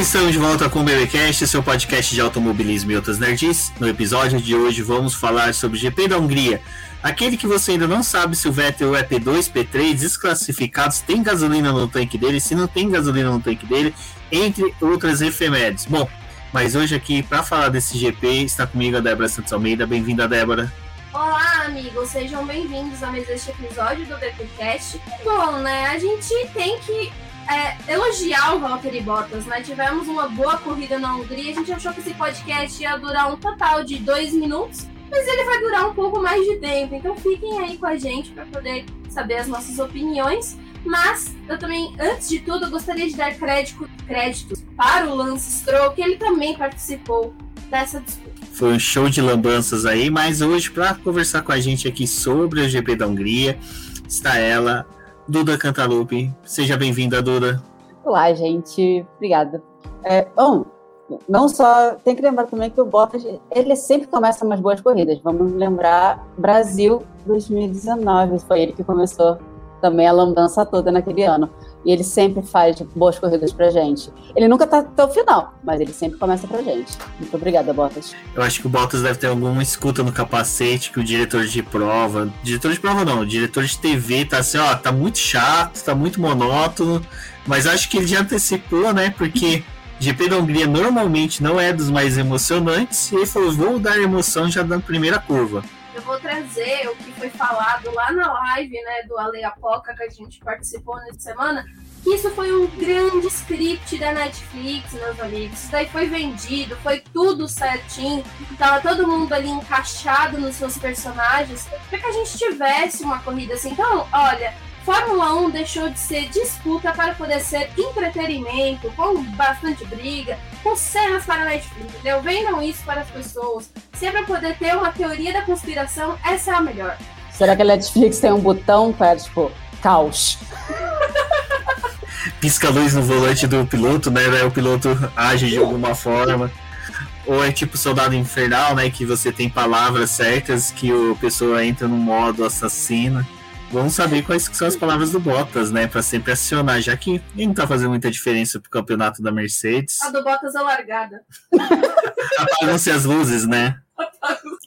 Estamos de volta com o BBcast, seu podcast de automobilismo e outras nerds. No episódio de hoje vamos falar sobre o GP da Hungria, aquele que você ainda não sabe se o Vettel é P2, P3, desclassificados, tem gasolina no tanque dele, se não tem gasolina no tanque dele, entre outras efemérides. Bom, mas hoje aqui para falar desse GP está comigo a Débora Santos Almeida. Bem-vinda, Débora. Olá, amigos, sejam bem-vindos a mais este episódio do BPcast. Bom, né, a gente tem que é, elogiar o Valtteri Bottas, né? Tivemos uma boa corrida na Hungria. A gente achou que esse podcast ia durar um total de dois minutos, mas ele vai durar um pouco mais de tempo. Então fiquem aí com a gente para poder saber as nossas opiniões. Mas eu também, antes de tudo, gostaria de dar crédito, créditos para o Lance Stroll, que ele também participou dessa disputa. Foi um show de lambanças aí, mas hoje, para conversar com a gente aqui sobre o GP da Hungria, está ela, Duda Cantalupe. Seja bem-vinda, Duda. Olá, gente. Obrigada. É, bom, não só. Tem que lembrar também que o Bottas, ele sempre começa umas boas corridas. Vamos lembrar Brasil 2019. Foi ele que começou também a lambança toda naquele ano. E ele sempre faz boas corridas pra gente. Ele nunca tá até o final, mas ele sempre começa pra gente. Muito obrigada, Bottas. Eu acho que o Bottas deve ter alguma escuta no capacete que o diretor de prova. Diretor de prova não, o diretor de TV tá assim, ó, tá muito chato, tá muito monótono. Mas acho que ele já antecipou, né? Porque GP da Hungria normalmente não é dos mais emocionantes. E ele falou: vou dar emoção já na primeira curva eu vou trazer o que foi falado lá na live, né, do Ale Apoca, que a gente participou nessa semana, que isso foi um grande script da Netflix, meus amigos. Isso daí foi vendido, foi tudo certinho, tava todo mundo ali encaixado nos seus personagens, para que a gente tivesse uma corrida assim. Então, olha, Fórmula 1 deixou de ser disputa para poder ser entretenimento, com bastante briga, com cenas para Netflix, entendeu? Vendam isso para as pessoas. Se é para poder ter uma teoria da conspiração, essa é a melhor. Será que a Netflix tem um botão para, tipo, caos? Pisca a luz no volante do piloto, né? O piloto age de alguma forma. Ou é tipo Soldado Infernal, né? Que você tem palavras certas que o pessoa entra no modo assassino. Vamos saber quais são as palavras do Bottas, né? Para sempre acionar, já que ele não tá fazendo muita diferença pro campeonato da Mercedes. A do Bottas é largada. Apagam-se as luzes, né?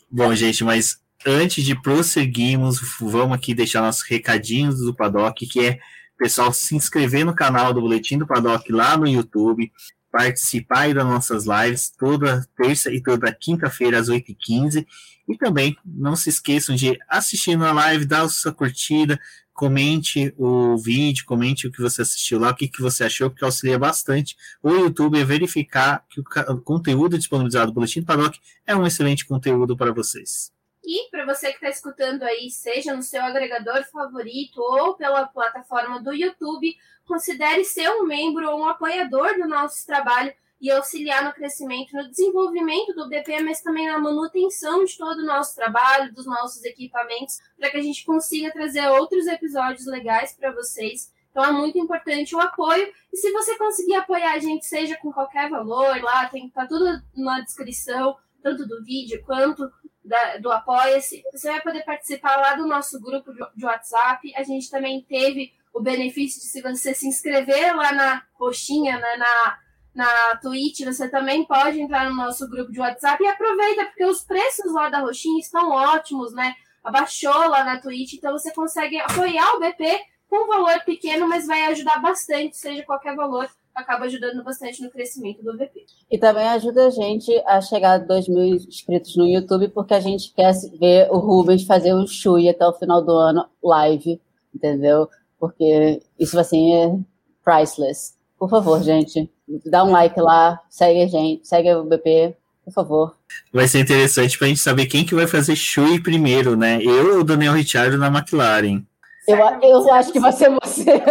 Bom, gente, mas antes de prosseguirmos, vamos aqui deixar nossos recadinhos do Paddock, que é pessoal se inscrever no canal do Boletim do Paddock lá no YouTube, participar das nossas lives toda terça e toda quinta-feira às 8h15 e também não se esqueçam de assistir na live, dar sua curtida, comente o vídeo, comente o que você assistiu lá, o que, que você achou, porque auxilia bastante o YouTube a verificar que o conteúdo disponibilizado Boletim do Paddock é um excelente conteúdo para vocês. E para você que está escutando aí, seja no seu agregador favorito ou pela plataforma do YouTube, considere ser um membro ou um apoiador do nosso trabalho e auxiliar no crescimento, no desenvolvimento do BP, mas também na manutenção de todo o nosso trabalho, dos nossos equipamentos, para que a gente consiga trazer outros episódios legais para vocês. Então é muito importante o apoio. E se você conseguir apoiar a gente, seja com qualquer valor, lá tem tá tudo na descrição, tanto do vídeo quanto da, do Apoia-se. Você vai poder participar lá do nosso grupo de, WhatsApp. A gente também teve o benefício de se você se inscrever lá na roxinha, né, na na Twitch, você também pode entrar no nosso grupo de WhatsApp e aproveita, porque os preços lá da Roxinha estão ótimos, né? Abaixou lá na Twitch, então você consegue apoiar o BP com um valor pequeno, mas vai ajudar bastante, seja qualquer valor, acaba ajudando bastante no crescimento do BP. E também ajuda a gente a chegar a 2 mil inscritos no YouTube, porque a gente quer ver o Rubens fazer o Shui até o final do ano live, entendeu? Porque isso assim é priceless. Por favor, gente, dá um like lá, segue a gente, segue o BP, por favor. Vai ser interessante pra gente saber quem que vai fazer Shui primeiro, né? Eu ou o Daniel Ricciardo na McLaren? Eu, eu acho que vai ser você.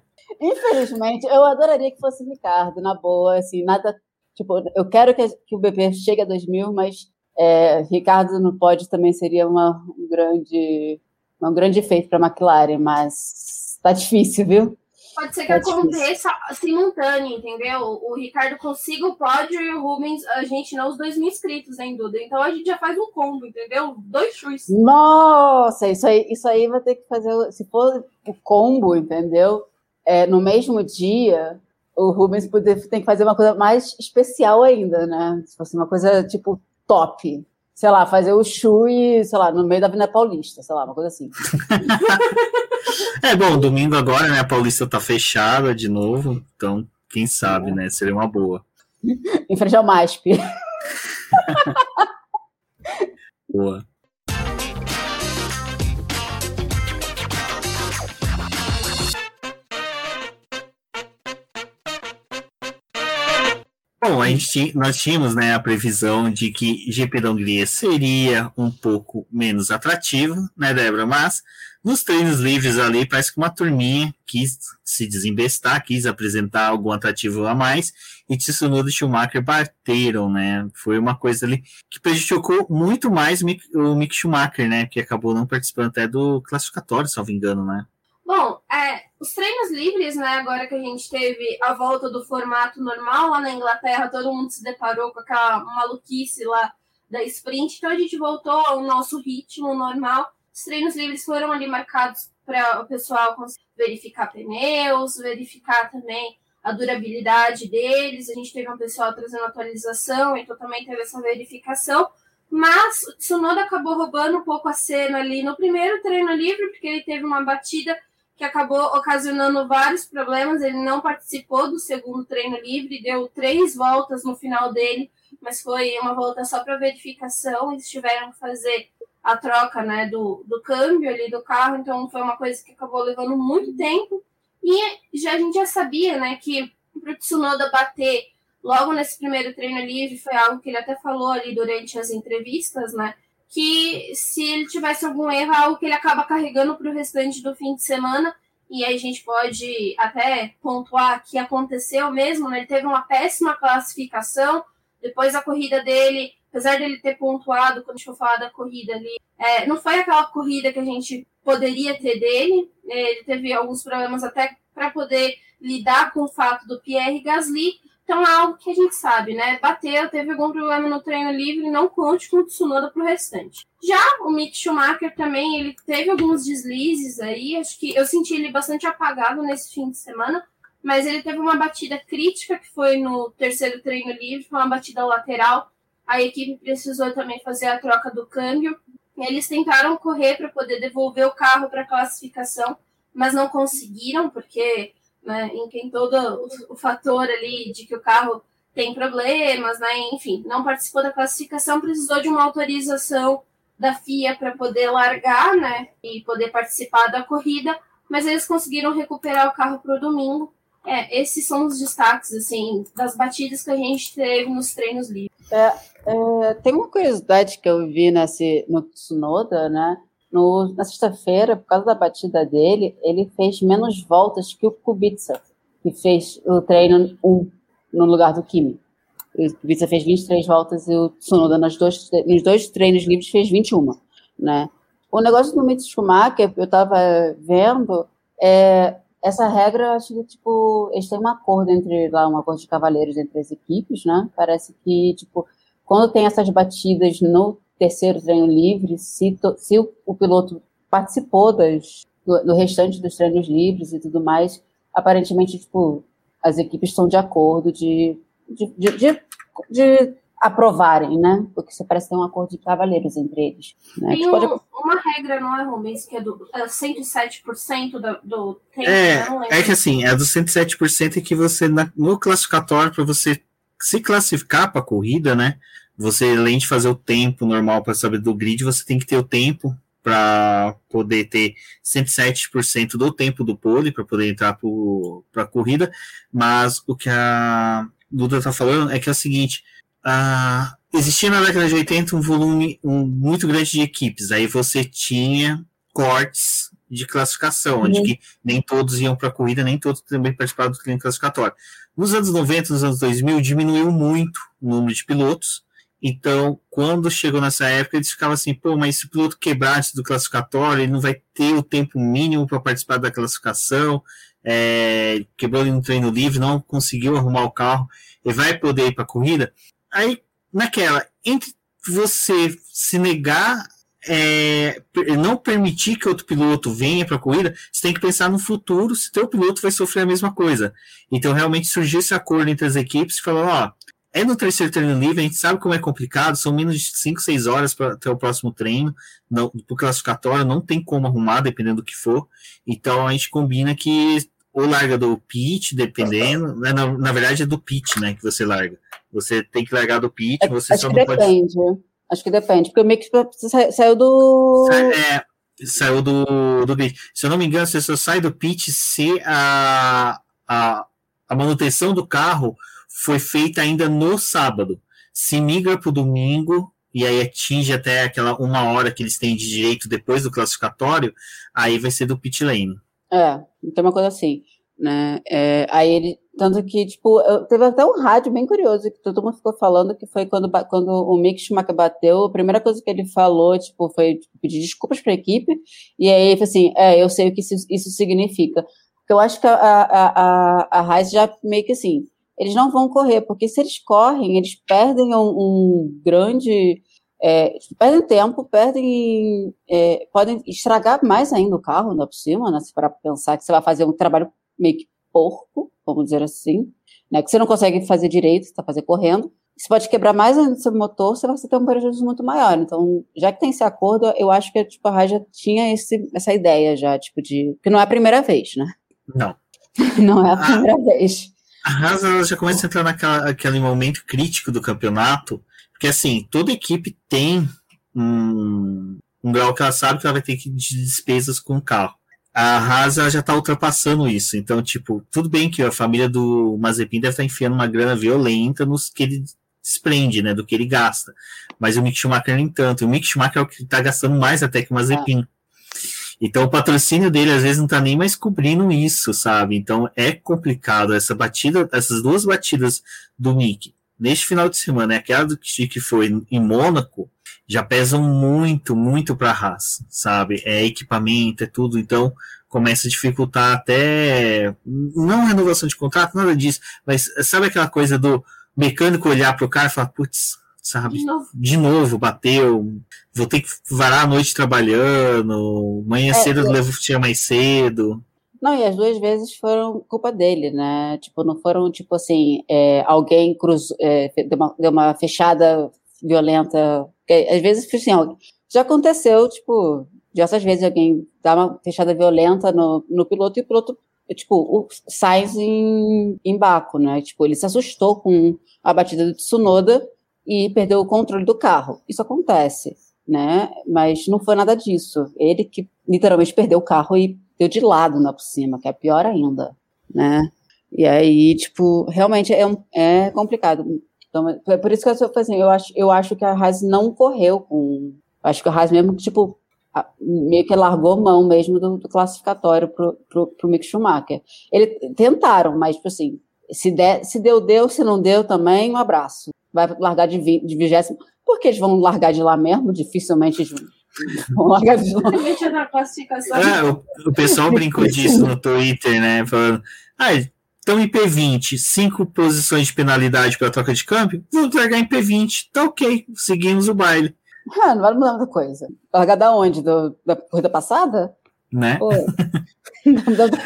Infelizmente, eu adoraria que fosse Ricardo, na boa, assim, nada. Tipo, eu quero que, que o BP chegue a 2000, mas é, Ricardo no pódio também seria uma, um grande um grande efeito para a McLaren, mas tá difícil, viu? Pode ser que é aconteça simultâneo, entendeu? O Ricardo consiga o pódio e o Rubens, a gente não, os dois mil inscritos, hein, Duda? Então a gente já faz um combo, entendeu? Dois chus. Nossa, isso aí, isso aí vai ter que fazer. Se for o combo, entendeu? É, no mesmo dia, o Rubens poder, tem que fazer uma coisa mais especial ainda, né? Se fosse uma coisa tipo top. Sei lá, fazer o e sei lá, no meio da Avenida Paulista, sei lá, uma coisa assim. é bom, domingo agora, né? A Paulista tá fechada de novo, então quem sabe, é. né? Seria uma boa. em frente ao MASP. Gente, nós tínhamos né, a previsão de que GP da Hungria seria um pouco menos atrativo, né, Débora? Mas nos treinos livres ali, parece que uma turminha quis se desembestar, quis apresentar algum atrativo a mais, e Tsunoda e Schumacher bateram, né? Foi uma coisa ali que prejudicou muito mais o Mick Schumacher, né? Que acabou não participando até do classificatório, se não me engano, né? Bom, é, os treinos livres, né, agora que a gente teve a volta do formato normal lá na Inglaterra, todo mundo se deparou com aquela maluquice lá da sprint, então a gente voltou ao nosso ritmo normal. Os treinos livres foram ali marcados para o pessoal verificar pneus, verificar também a durabilidade deles. A gente teve um pessoal trazendo atualização, então também teve essa verificação. Mas o Tsunoda acabou roubando um pouco a cena ali no primeiro treino livre, porque ele teve uma batida que acabou ocasionando vários problemas. Ele não participou do segundo treino livre, deu três voltas no final dele, mas foi uma volta só para verificação. Eles tiveram que fazer a troca né, do, do câmbio ali do carro, então foi uma coisa que acabou levando muito tempo. E já, a gente já sabia né, que para o Tsunoda bater logo nesse primeiro treino livre foi algo que ele até falou ali durante as entrevistas, né? Que se ele tivesse algum erro, é algo que ele acaba carregando para o restante do fim de semana. E aí a gente pode até pontuar que aconteceu mesmo, né? Ele teve uma péssima classificação. Depois a corrida dele, apesar dele ter pontuado, quando a gente for falar da corrida ali, é, não foi aquela corrida que a gente poderia ter dele. Ele teve alguns problemas até para poder lidar com o fato do Pierre Gasly, então é algo que a gente sabe, né? Bateu, teve algum problema no treino livre, não conte com o Tsunoda pro restante. Já o Mick Schumacher também, ele teve alguns deslizes aí, acho que eu senti ele bastante apagado nesse fim de semana, mas ele teve uma batida crítica que foi no terceiro treino livre, foi uma batida lateral. A equipe precisou também fazer a troca do câmbio. Eles tentaram correr para poder devolver o carro para a classificação, mas não conseguiram, porque né, em quem todo o, fator ali de que o carro tem problemas, né, enfim, não participou da classificação, precisou de uma autorização da FIA para poder largar, né, e poder participar da corrida, mas eles conseguiram recuperar o carro para o domingo. É, esses são os destaques, assim, das batidas que a gente teve nos treinos livres. É, é, tem uma curiosidade que eu vi nesse, no Tsunoda, né, no, na sexta-feira, por causa da batida dele, ele fez menos voltas que o Kubica, que fez o treino 1 no lugar do Kimi. O Kubica fez 23 voltas e o Tsunoda nos dois, nos dois treinos livres fez 21, né? O negócio do Mitch Schumacher, eu estava vendo, é, essa regra, acho que, tipo, eles têm um acordo entre, lá, um acordo de cavaleiros entre as equipes, né? Parece que, tipo, quando tem essas batidas no terceiro treino livre, se, se o, o, piloto participou das, do, do, restante dos treinos livres e tudo mais, aparentemente, tipo, as equipes estão de acordo de, de, de, de, de aprovarem, né? Porque você parece ter um acordo de cavalheiros entre eles. Né? Tem pode... uma regra, não é, Rubens, que é do é 107% do, do tempo. É, né? é que assim, é do 107% e que você, no classificatório, para você se classificar para a corrida, né? Você, além de fazer o tempo normal para saber do grid, você tem que ter o tempo para poder ter 107% do tempo do pole para poder entrar para a corrida. Mas o que a Duda está falando é que é o seguinte: a, existia na década de 80 um volume um, muito grande de equipes, aí você tinha cortes de classificação, uhum. onde que nem todos iam para a corrida, nem todos também participavam do treino classificatório. Nos anos 90, nos anos 2000, diminuiu muito o número de pilotos, então, quando chegou nessa época, eles ficavam assim, pô, mas se o piloto quebrar antes do classificatório, ele não vai ter o tempo mínimo para participar da classificação, é, quebrou no treino livre, não conseguiu arrumar o carro, ele vai poder ir para a corrida. Aí, naquela, entre você se negar é, não permitir que outro piloto venha para a corrida, você tem que pensar no futuro se teu piloto vai sofrer a mesma coisa. Então, realmente surgiu esse acordo entre as equipes, falou, ó, é no terceiro treino livre, a gente sabe como é complicado, são menos de 5, 6 horas para ter o próximo treino, não, pro classificatório não tem como arrumar, dependendo do que for. Então a gente combina que ou larga do pit, dependendo, né, na, na verdade é do pit, né, que você larga. Você tem que largar do pit, é, você só não depende. pode... Acho que depende, porque o Mick saiu do... É, saiu do, do pit. Se eu não me engano, você só sai do pit se a, a, a manutenção do carro foi feita ainda no sábado. Se migra para o domingo, e aí atinge até aquela uma hora que eles têm de direito depois do classificatório, aí vai ser do pit lane. É, tem uma coisa assim, né? É, aí ele, tanto que, tipo, eu, teve até um rádio bem curioso que todo mundo ficou falando que foi quando, quando o Mick Schumacher bateu, a primeira coisa que ele falou, tipo, foi pedir desculpas para a equipe, e aí ele falou assim, é, eu sei o que isso, isso significa. Porque eu acho que a, a, a, a Raiz já meio que assim, eles não vão correr, porque se eles correm, eles perdem um, um grande. É, perdem tempo, perdem. É, podem estragar mais ainda o carro, ainda por cima, né? Se para pensar que você vai fazer um trabalho meio que porco, vamos dizer assim, né? Que você não consegue fazer direito, você está fazendo correndo. Você pode quebrar mais ainda o seu motor, você vai ter um prejuízo muito maior. Então, já que tem esse acordo, eu acho que tipo, a Rai já tinha esse, essa ideia já, tipo, de. que não é a primeira vez, né? Não. não é a primeira ah. vez. A Haas ela já começa a entrar naquele momento crítico do campeonato, porque assim, toda equipe tem um, um grau que ela sabe que ela vai ter que de despesas com o carro. A Haas já está ultrapassando isso. Então, tipo, tudo bem que a família do Mazepin deve estar tá enfiando uma grana violenta nos que ele desprende, né, do que ele gasta. Mas o Mick Schumacher nem tanto. O Mick Schumacher é o que está gastando mais até que o Mazepin. Então o patrocínio dele às vezes não tá nem mais cobrindo isso, sabe? Então é complicado essa batida, essas duas batidas do Mick neste final de semana, é aquela do que foi em Mônaco, já pesam muito, muito para a Haas, sabe? É equipamento, é tudo, então começa a dificultar até não renovação de contrato, nada disso, mas sabe aquela coisa do mecânico olhar para o cara e falar, putz, sabe? De novo. De novo, bateu. Vou ter que varar a noite trabalhando. Manhã é, cedo eu levo tinha mais cedo. Não, e as duas vezes foram culpa dele, né? Tipo, não foram, tipo assim, é, alguém cruzou, é, deu, uma, deu uma fechada violenta. Às vezes, assim, já aconteceu, tipo, diversas vezes alguém dá uma fechada violenta no, no piloto e o piloto, tipo, o Sainz em, em Baco, né? Tipo, ele se assustou com a batida do Tsunoda e perdeu o controle do carro. Isso acontece, né? Mas não foi nada disso. Ele que literalmente perdeu o carro e deu de lado na por cima, que é pior ainda, né? E aí, tipo, realmente é, um, é complicado. Então, é por isso que eu assim, eu acho, eu acho que a Haas não correu com. Acho que a Haas mesmo, tipo, meio que largou mão mesmo do, do classificatório pro, pro, pro Mick Schumacher. Eles tentaram, mas, tipo assim, se, der, se deu, deu, se não deu também, um abraço vai largar de, de vigésimo. Porque eles vão largar de lá mesmo, dificilmente vão largar de lá. É, o, o pessoal brincou disso no Twitter, né? Falando, ah, estão em P20, cinco posições de penalidade para troca de câmbio, vamos largar em P20, tá ok, seguimos o baile. Ah, não vai mudar muita coisa. Largar da onde? Do, da corrida passada? Né?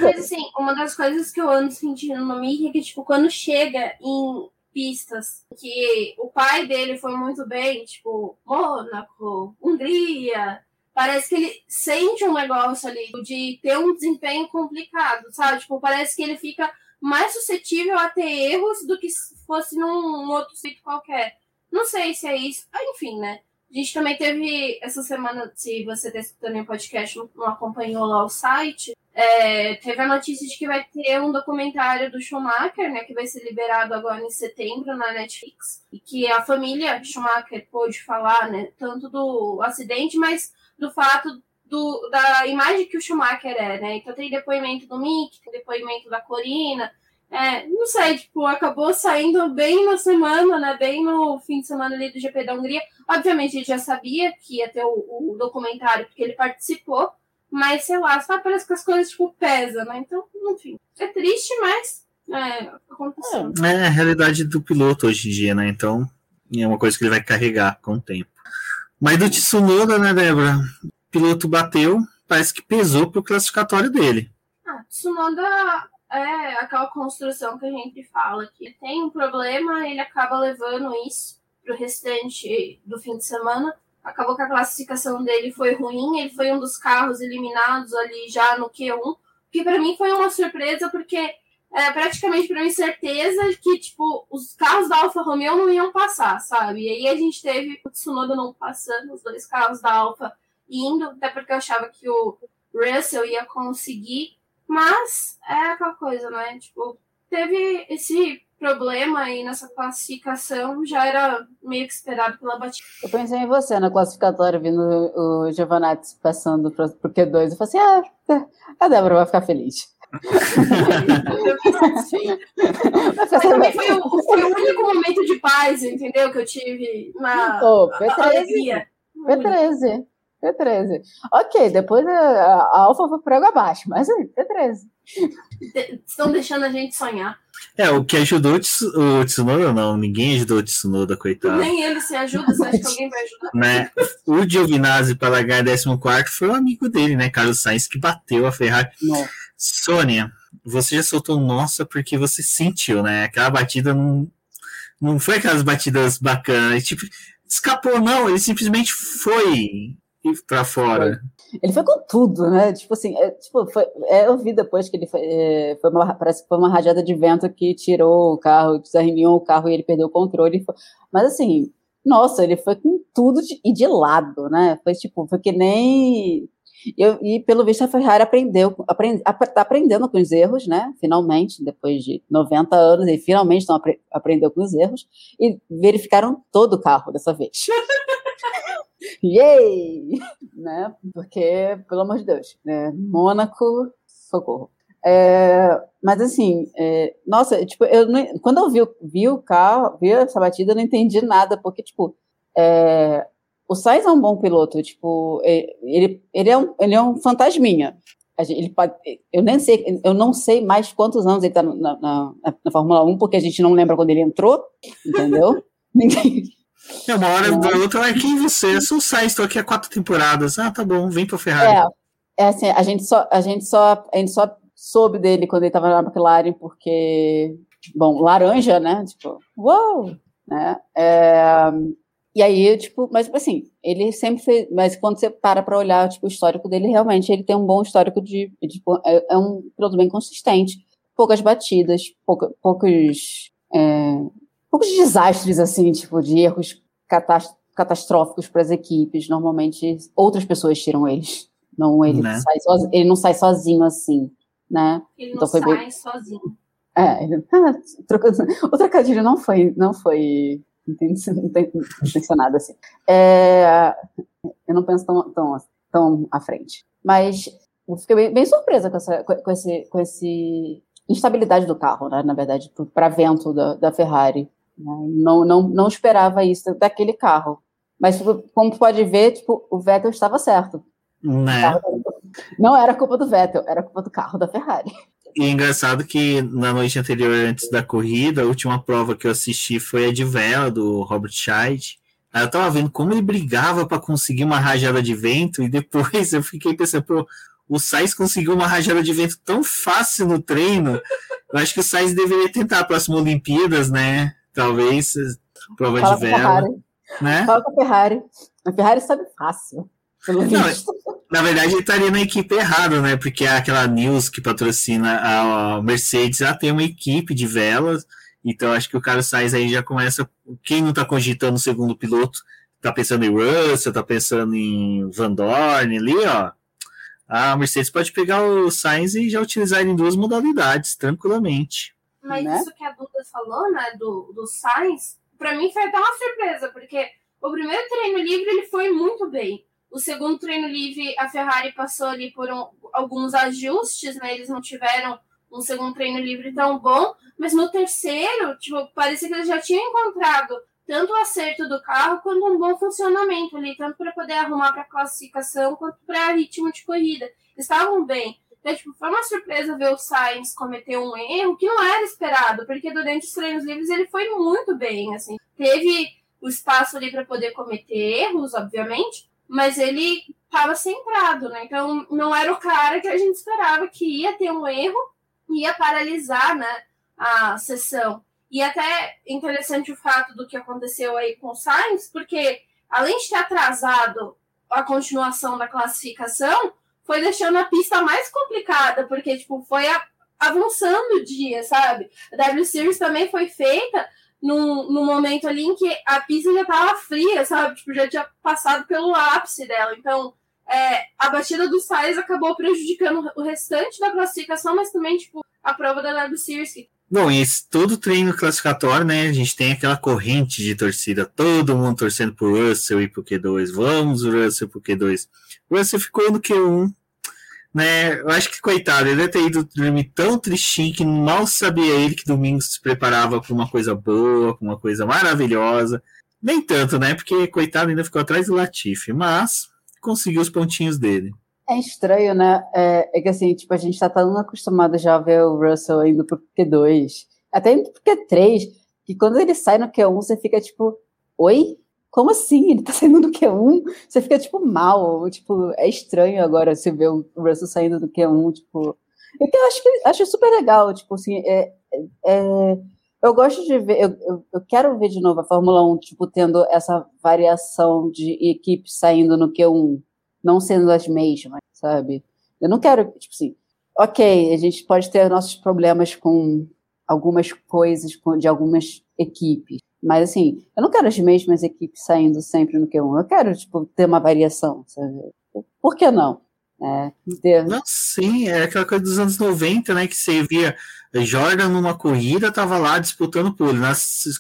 Mas assim, uma das coisas que eu ando sentindo no Mickey é que, tipo, quando chega em pistas que o pai dele foi muito bem, tipo Mônaco, Hungria. Parece que ele sente um negócio ali de ter um desempenho complicado, sabe? Tipo, parece que ele fica mais suscetível a ter erros do que se fosse num outro sítio qualquer. Não sei se é isso. Ah, enfim, né? A gente também teve essa semana, se você está escutando o podcast, não acompanhou lá o site, é, teve a notícia de que vai ter um documentário do Schumacher, né, que vai ser liberado agora em setembro na Netflix, e que a família Schumacher pôde falar, né, tanto do acidente, mas do fato do, da imagem que o Schumacher é, né? Então tem depoimento do Mick, tem depoimento da Corina. É, não sei, tipo, acabou saindo bem na semana, né? Bem no fim de semana ali do GP da Hungria. Obviamente, gente já sabia que ia ter o, o documentário, porque ele participou, mas, sei lá, só parece que as coisas, tipo, pesam, né? Então, enfim. É triste, mas é, aconteceu. É, é a realidade do piloto hoje em dia, né? Então, é uma coisa que ele vai carregar com o tempo. Mas do Tsunoda, né, Débora? O piloto bateu, parece que pesou pro classificatório dele. Ah, Tsunoda é aquela construção que a gente fala que tem um problema, ele acaba levando isso pro restante do fim de semana. Acabou que a classificação dele foi ruim, ele foi um dos carros eliminados ali já no Q1, que para mim foi uma surpresa porque é praticamente para mim certeza que tipo os carros da Alfa Romeo não iam passar, sabe? E aí a gente teve o Tsunoda não passando, os dois carros da Alfa indo, até porque eu achava que o Russell ia conseguir, mas é aquela coisa, né? Tipo, teve esse problema aí nessa classificação, já era meio que esperado pela batida. Eu pensei em você na classificatória, vindo o Giovanatti passando para o Q2. Eu falei assim: ah, a Débora vai ficar feliz. Mas também foi o, foi o, único momento de paz, entendeu? Que eu tive na oh, P13. P13. P13. Ok, depois a, a Alfa foi por água abaixo, mas P13. Estão deixando a gente sonhar. É, o que ajudou o Tsunoda, não, ninguém ajudou o Tsunoda, coitado. Nem ele se ajuda, você acha que alguém vai ajudar? Né? O Giovinazzi para largar 14 foi um amigo dele, né, Carlos Sainz, que bateu a Ferrari. Não. Sônia, você já soltou nossa porque você sentiu, né? Aquela batida não, não foi aquelas batidas bacanas, tipo, escapou, não, ele simplesmente foi para fora. Ele foi com tudo, né? Tipo assim, é, tipo, foi, é, eu vi depois que ele foi, é, foi uma, parece que foi uma rajada de vento que tirou o carro, desarrimiou o carro e ele perdeu o controle. Foi, mas assim, nossa, ele foi com tudo de, e de lado, né? Foi tipo, foi que nem. Eu, e pelo visto a Ferrari aprendeu, aprend, tá aprendendo com os erros, né? Finalmente, depois de 90 anos, ele finalmente estão apre, aprendeu com os erros e verificaram todo o carro dessa vez. Yay! Né? Porque, pelo amor de Deus, né? Mônaco, socorro. É, mas assim, é, nossa, tipo, eu não, quando eu vi, vi, o carro, vi essa batida, eu não entendi nada, porque, tipo, é, o Sainz é um bom piloto, tipo, é, ele, ele, é, um, ele é um fantasminha. Ele pode, eu nem sei, eu não sei mais quantos anos ele está na, na, na, Fórmula 1, porque a gente não lembra quando ele entrou, entendeu? Ninguém, é uma hora da outra, é quem você? Eu sou o Sainz, estou aqui há quatro temporadas. Ah, tá bom, vem para Ferrari. É, é assim, a gente só, a gente só, a gente só soube dele quando ele estava na McLaren, porque, bom, laranja, né? Tipo, uou! Né? É, e aí, tipo, mas assim, ele sempre fez. Mas quando você para para olhar tipo, o histórico dele, realmente ele tem um bom histórico de. de é, é, um piloto bem consistente. Poucas batidas, pouca, poucos. É, poucos desastres, assim, tipo, de erros catastróficos para as equipes. Normalmente, outras pessoas tiram eles. Não, ele, né? sai sozinho, ele não sai sozinho assim, né? Ele então, não sai bem... sozinho. É, ele, ah, o trocadilho não foi, não foi intencionado assim. É, eu não penso tão, tão, tão à frente. Mas eu fiquei bem, bem surpresa com, essa, com, esse, com esse instabilidade do carro, né? Na verdade, para vento da, da Ferrari. Não, não, não esperava isso daquele carro. Mas, tipo, como pode ver, tipo, o Vettel estava certo. Né? Não era culpa do Vettel, era culpa do carro da Ferrari. E é engraçado que na noite anterior, antes da corrida, a última prova que eu assisti foi a de vela do Robert Scheid. Aí eu tava vendo como ele brigava para conseguir uma rajada de vento, e depois eu fiquei pensando, pô, o Sainz conseguiu uma rajada de vento tão fácil no treino. Eu acho que o Sainz deveria tentar a próxima Olimpíadas, né? Talvez prova Fala de vela. Né? Fala com a Ferrari. A Ferrari sabe fácil. Não, na verdade, ele estaria na equipe errada, né? Porque aquela News que patrocina a Mercedes, ela tem uma equipe de velas. Então, acho que o Carlos Sainz aí já começa. Quem não está cogitando o segundo piloto, está pensando em Russell, está pensando em Van Dorn ali, ó. A Mercedes pode pegar o Sainz e já utilizar ele em duas modalidades, tranquilamente. Mas né? isso que a Duda falou, né, do, do Sainz, para mim foi até uma surpresa, porque o primeiro treino livre ele foi muito bem. O segundo treino livre, a Ferrari passou ali por um, alguns ajustes, né? Eles não tiveram um segundo treino livre tão bom, mas no terceiro, tipo, parecia que eles já tinham encontrado tanto o acerto do carro quanto um bom funcionamento ali, tanto para poder arrumar para classificação quanto para ritmo de corrida. Estavam bem. Então, tipo, foi uma surpresa ver o Sainz cometer um erro que não era esperado, porque durante os treinos livres ele foi muito bem, assim. Teve o espaço ali para poder cometer erros, obviamente, mas ele estava centrado, né? Então não era o cara que a gente esperava que ia ter um erro, ia paralisar, né, a sessão. E até interessante o fato do que aconteceu aí com o Sainz, porque além de ter atrasado a continuação da classificação, foi deixando a pista mais complicada, porque tipo, foi a, avançando o dia, sabe? A W Series também foi feita no, no momento ali em que a pista já estava fria, sabe? Tipo, já tinha passado pelo ápice dela. Então, é, a batida dos Sainz acabou prejudicando o restante da classificação, mas também, tipo, a prova da W Series. Que... Bom, esse, todo treino classificatório, né? A gente tem aquela corrente de torcida, todo mundo torcendo pro Russell e pro Q2. Vamos, Russell pro Q2. O Russell ficou no Q1, né? Eu acho que, coitado, ele deve ter ido dormir tão tristinho que mal sabia ele que domingo se preparava para uma coisa boa, para uma coisa maravilhosa. Nem tanto, né? Porque, coitado, ainda ficou atrás do Latifi, mas conseguiu os pontinhos dele. É estranho, né? É, é, que assim, tipo, a gente tá tão acostumado já a ver o Russell indo pro Q2, até indo pro Q3, que quando ele sai no Q1, você fica tipo, oi? Como assim? Ele tá saindo do Q1? Você fica, tipo, mal. Tipo, é estranho agora você ver o Russell saindo do Q1, tipo. E que eu acho que acho super legal, tipo assim, é, é, eu gosto de ver, eu, eu, eu, quero ver de novo a Fórmula 1, tipo, tendo essa variação de equipes saindo no Q1 não sendo as mesmas, sabe? Eu não quero, tipo assim, ok, a gente pode ter nossos problemas com algumas coisas de algumas equipes, mas assim, eu não quero as mesmas equipes saindo sempre no Q1, eu quero, tipo, ter uma variação, sabe? Por que não? É. Não, sim, é aquela coisa dos anos 90, né, que você via Jordan numa corrida, tava lá disputando pole, na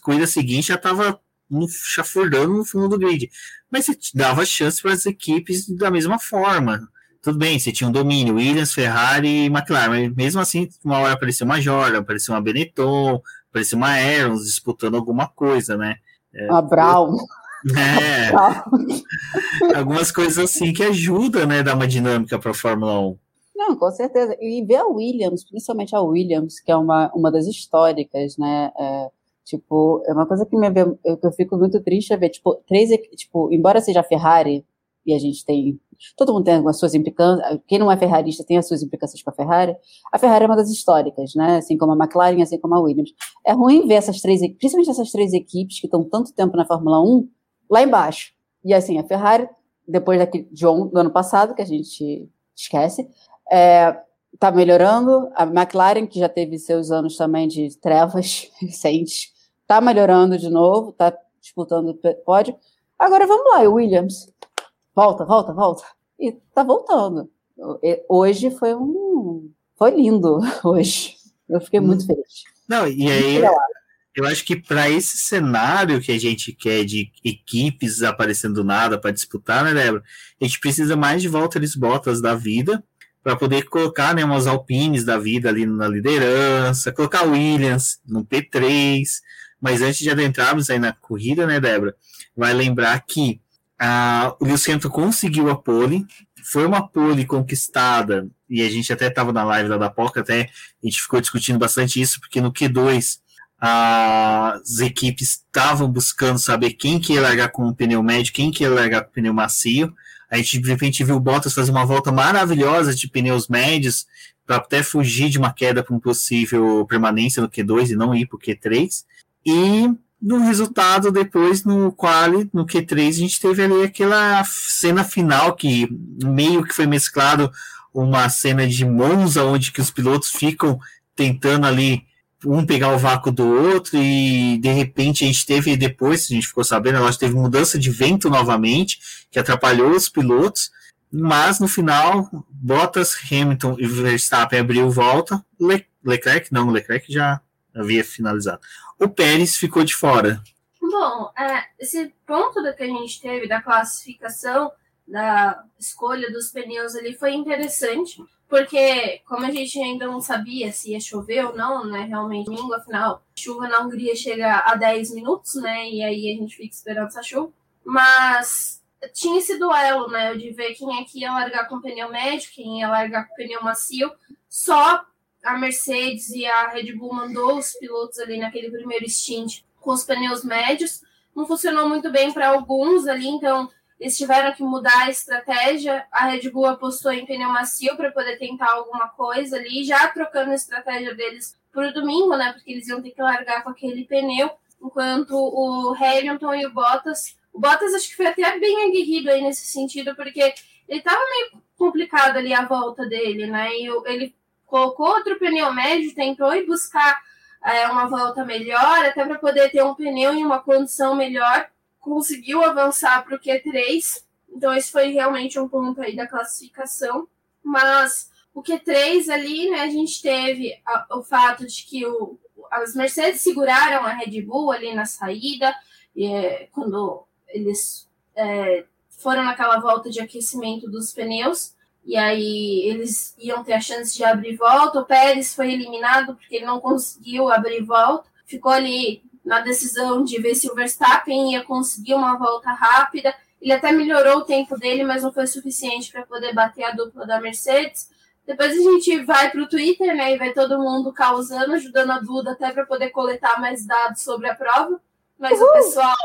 corrida seguinte já tava chafurdando no fundo do grid. Mas você dava chance para as equipes da mesma forma. Tudo bem, você tinha um domínio, Williams, Ferrari e McLaren, mas mesmo assim, uma hora apareceu uma Jordan, apareceu uma Benetton, apareceu uma Aarons disputando alguma coisa, né? É, uma Brown. É, algumas coisas assim que ajudam, né, dar uma dinâmica para a Fórmula 1. Não, com certeza. E ver a Williams, principalmente a Williams, que é uma, uma das históricas, né? É, Tipo, é uma coisa que me, eu, eu fico muito triste é ver, tipo, três, tipo, embora seja a Ferrari, e a gente tem, todo mundo tem as suas implicâncias, quem não é ferrarista tem as suas implicâncias com a Ferrari, a Ferrari é uma das históricas, né, assim como a McLaren, assim como a Williams. É ruim ver essas três, principalmente essas três equipes que estão tanto tempo na Fórmula 1, lá embaixo. E assim, a Ferrari, depois daquele John do ano passado, que a gente esquece, é, tá melhorando. A McLaren, que já teve seus anos também de trevas recentes, tá melhorando de novo, tá disputando pódio. Agora vamos lá, o Williams. Volta, volta, volta. E tá voltando. Hoje foi um. Foi lindo hoje. Eu fiquei hum. muito feliz. Não, e aí. Eu acho que para esse cenário que a gente quer de equipes aparecendo do nada para disputar, né, Débora? A gente precisa mais de Valtteri Bottas da vida para poder colocar né, umas Alpines da vida ali na liderança, colocar Williams no P3, mas antes de adentrarmos aí na corrida, né, Débora, vai lembrar que a, o Lewis Hamilton conseguiu a pole, foi uma pole conquistada, e a gente até estava na live lá da POCA, até a gente ficou discutindo bastante isso, porque no Q2 as equipes estavam buscando saber quem que ia largar com o pneu médio, quem que ia largar com o pneu macio. A gente de repente viu o Bottas fazer uma volta maravilhosa de pneus médios para até fugir de uma queda para um possível permanência no Q2 e não ir para o Q3. E no resultado, depois no quali, no Q3, a gente teve ali aquela cena final que meio que foi mesclado uma cena de Monza, onde que os pilotos ficam tentando ali um pegar o vácuo do outro e de repente a gente teve depois, a gente ficou sabendo, ela teve mudança de vento novamente, que atrapalhou os pilotos, mas no final, Bottas, Hamilton e Verstappen abriu volta, Le Leclerc, não, Leclerc já havia finalizado o Pérez ficou de fora. Bom, é, esse ponto que a gente teve da classificação, da escolha dos pneus ali foi interessante, porque como a gente ainda não sabia se ia chover ou não, né, realmente domingo, afinal, chuva na Hungria chega a 10 minutos, né, e aí a gente fica esperando essa chuva, mas tinha esse duelo, né, de ver quem é que ia largar com pneu médio, quem ia largar com pneu macio, só a Mercedes e a Red Bull mandou os pilotos ali naquele primeiro stint com os pneus médios, não funcionou muito bem para alguns ali, então eles tiveram que mudar a estratégia. A Red Bull apostou em pneu macio para poder tentar alguma coisa ali, já trocando a estratégia deles para o domingo, né? Porque eles iam ter que largar com aquele pneu, enquanto o Hamilton e o Bottas. O Bottas acho que foi até bem aguerrido aí nesse sentido, porque ele estava meio complicado ali a volta dele, né? E ele colocou outro pneu médio, tentou ir buscar é, uma volta melhor, até para poder ter um pneu em uma condição melhor conseguiu avançar para o Q3, então esse foi realmente um ponto aí da classificação, mas o Q3 ali, né, a gente teve a, o fato de que o, as Mercedes seguraram a Red Bull ali na saída, e, é, quando eles é, foram naquela volta de aquecimento dos pneus, e aí eles iam ter a chance de abrir volta. O Pérez foi eliminado porque ele não conseguiu abrir volta, ficou ali na decisão de ver se o Verstappen ia conseguir uma volta rápida. Ele até melhorou o tempo dele, mas não foi suficiente para poder bater a dupla da Mercedes. Depois a gente vai para o Twitter, né, e vai todo mundo causando, ajudando a Duda até para poder coletar mais dados sobre a prova. Mas Uhul. o pessoal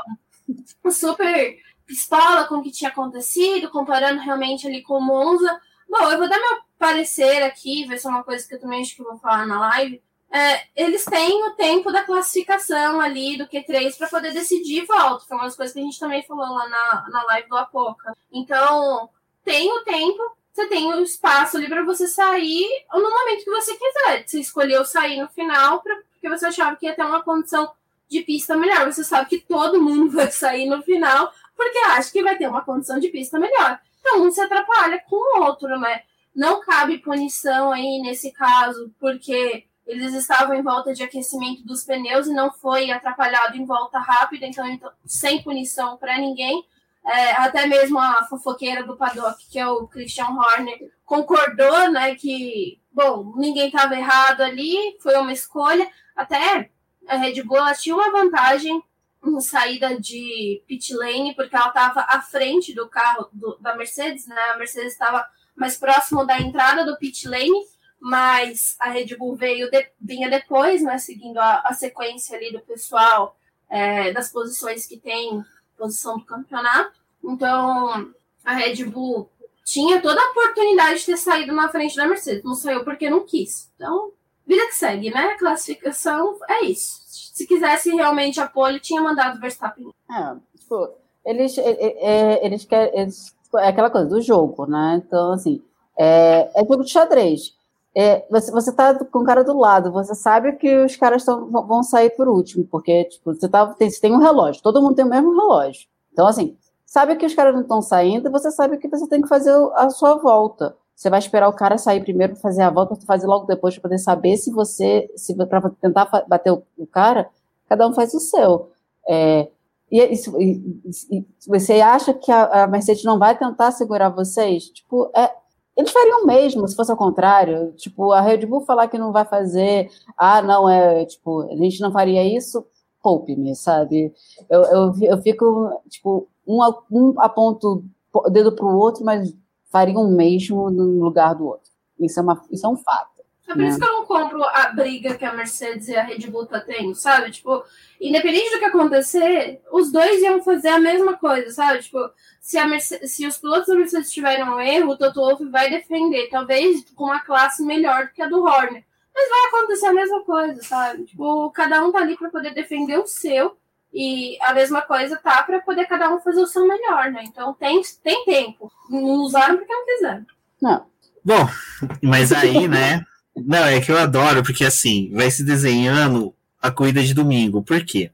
super pistola com o que tinha acontecido, comparando realmente ali com o Monza. Bom, eu vou dar meu parecer aqui, vai ser uma coisa que eu também acho que vou falar na live é, eles têm o tempo da classificação ali do Q3 para poder decidir volta. Foi uma das coisas que a gente também falou lá na, na live do Apoca. Então, tem o tempo, você tem o espaço ali para você sair no momento que você quiser. Você escolheu sair no final pra, porque você achava que ia ter uma condição de pista melhor. Você sabe que todo mundo vai sair no final porque acha que vai ter uma condição de pista melhor. Então, um se atrapalha com o outro, né? Não cabe punição aí nesse caso, porque eles estavam em volta de aquecimento dos pneus e não foi atrapalhado em volta rápida, então, então sem punição para ninguém. É, até mesmo a fofoqueira do paddock, que é o Christian Horner, concordou, né, que, bom, ninguém estava errado ali, foi uma escolha. Até a Red Bull tinha uma vantagem em saída de pit lane, porque ela estava à frente do carro do, da Mercedes, né? A Mercedes estava mais próximo da entrada do pit lane mas a Red Bull veio de, vinha depois, né, seguindo a, a sequência ali do pessoal é, das posições que tem posição do campeonato. Então a Red Bull tinha toda a oportunidade de ter saído na frente da Mercedes, não saiu porque não quis. Então, vida que segue, né? Classificação é isso. Se quisesse realmente a pole, tinha mandado o Verstappen. É, tipo, eles, é, é, eles querem. Eles, é aquela coisa do jogo, né? Então, assim, é, é jogo de xadrez é, você, você tá com o cara do lado, você sabe que os caras tão, vão sair por último, porque, tipo, você, tá, tem, você tem um relógio, todo mundo tem o mesmo relógio. Então, assim, sabe que os caras não estão saindo, você sabe que você tem que fazer a sua volta. Você vai esperar o cara sair primeiro para fazer a volta, para fazer logo depois para poder saber se você, se para tentar bater o, o, cara, cada um faz o seu. É, e, e, e, você acha que a, a Mercedes não vai tentar segurar vocês? Tipo, é, eles fariam mesmo se fosse ao contrário. Tipo, a Red Bull falar que não vai fazer, ah, não, é, tipo, a gente não faria isso, poupe-me, sabe? Eu, eu, eu fico, tipo, um, um aponto o dedo para o outro, mas fariam mesmo no lugar do outro. Isso é, uma, isso é um fato. É por isso que eu não compro a briga que a Mercedes e a Red Bull tá tendo, sabe? Tipo, independente do que acontecer, os dois iam fazer a mesma coisa, sabe? Tipo, se, a Mercedes, se os pilotos da Mercedes tiverem um erro, o Toto Wolff vai defender, talvez com uma classe melhor do que a do Horner. Mas vai acontecer a mesma coisa, sabe? Tipo, cada um tá ali para poder defender o seu. E a mesma coisa tá para poder cada um fazer o seu melhor, né? Então tem, tem tempo. Não usaram porque não quiseram. Não. Bom, mas aí, né? Não, é que eu adoro, porque assim, vai se desenhando a corrida de domingo. Por quê?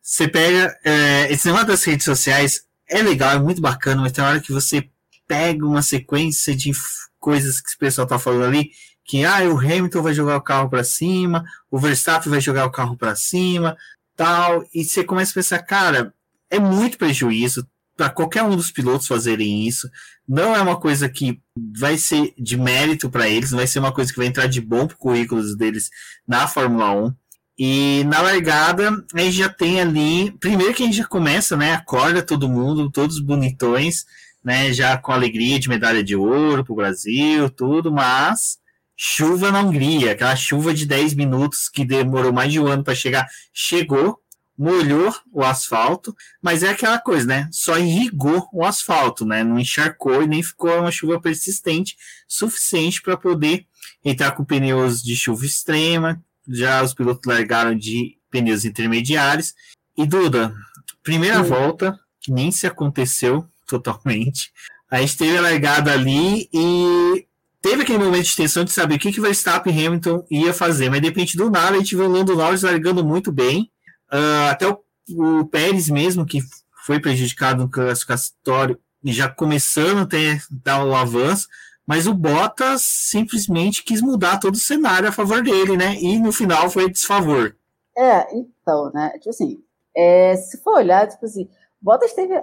Você pega. É, esse negócio das redes sociais é legal, é muito bacana, mas tem hora que você pega uma sequência de coisas que o pessoal tá falando ali, que ah, o Hamilton vai jogar o carro para cima, o Verstappen vai jogar o carro para cima, tal, e você começa a pensar, cara, é muito prejuízo, para qualquer um dos pilotos fazerem isso. Não é uma coisa que vai ser de mérito para eles, não vai ser uma coisa que vai entrar de bom para o currículo deles na Fórmula 1. E na largada, a gente já tem ali. Primeiro que a gente já começa, né? Acorda todo mundo, todos bonitões, né? Já com alegria de medalha de ouro para o Brasil, tudo, mas chuva na Hungria, aquela chuva de 10 minutos que demorou mais de um ano para chegar, chegou molhou o asfalto, mas é aquela coisa, né? Só irrigou o asfalto, né? Não encharcou e nem ficou uma chuva persistente suficiente para poder entrar com pneus de chuva extrema. Já os pilotos largaram de pneus intermediários. E Duda, primeira Sim. volta, que nem se aconteceu totalmente. A gente teve a largada ali e teve aquele momento de tensão de saber o que, que Verstappen e Hamilton ia fazer, mas de repente do nada a gente viu o Lando Norris largando muito bem. Uh, até o, o, Pérez mesmo, que foi prejudicado no classificatório, já começando a ter, dar o avanço, mas o Bottas simplesmente quis mudar todo o cenário a favor dele, né? E no final foi desfavor. É, então, né? Tipo assim, é, se for olhar, tipo assim, Bottas teve.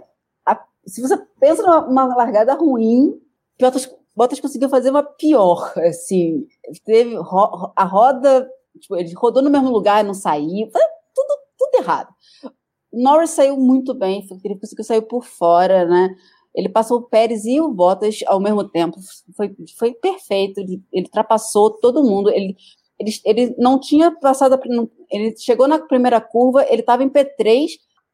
A, se você pensa numa largada ruim, Bottas, Bottas conseguiu fazer uma pior. Assim, teve ro, a roda, tipo, ele rodou no mesmo lugar e não saiu. Tudo, tudo errado. Norris saiu muito bem, ele conseguiu sair por fora, né? Ele passou o Pérez e o Bottas ao mesmo tempo. Foi, foi perfeito. Ele, ele ultrapassou todo mundo. Ele, ele, ele não tinha passado. Ele chegou na primeira curva, ele estava em P3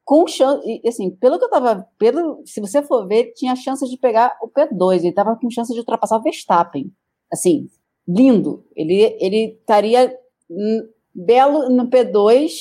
com chance, assim, pelo que eu tava, pelo, se você for ver, tinha chance de pegar o P2, ele tava com chance de ultrapassar o Verstappen. Assim, lindo. Ele ele estaria belo no P2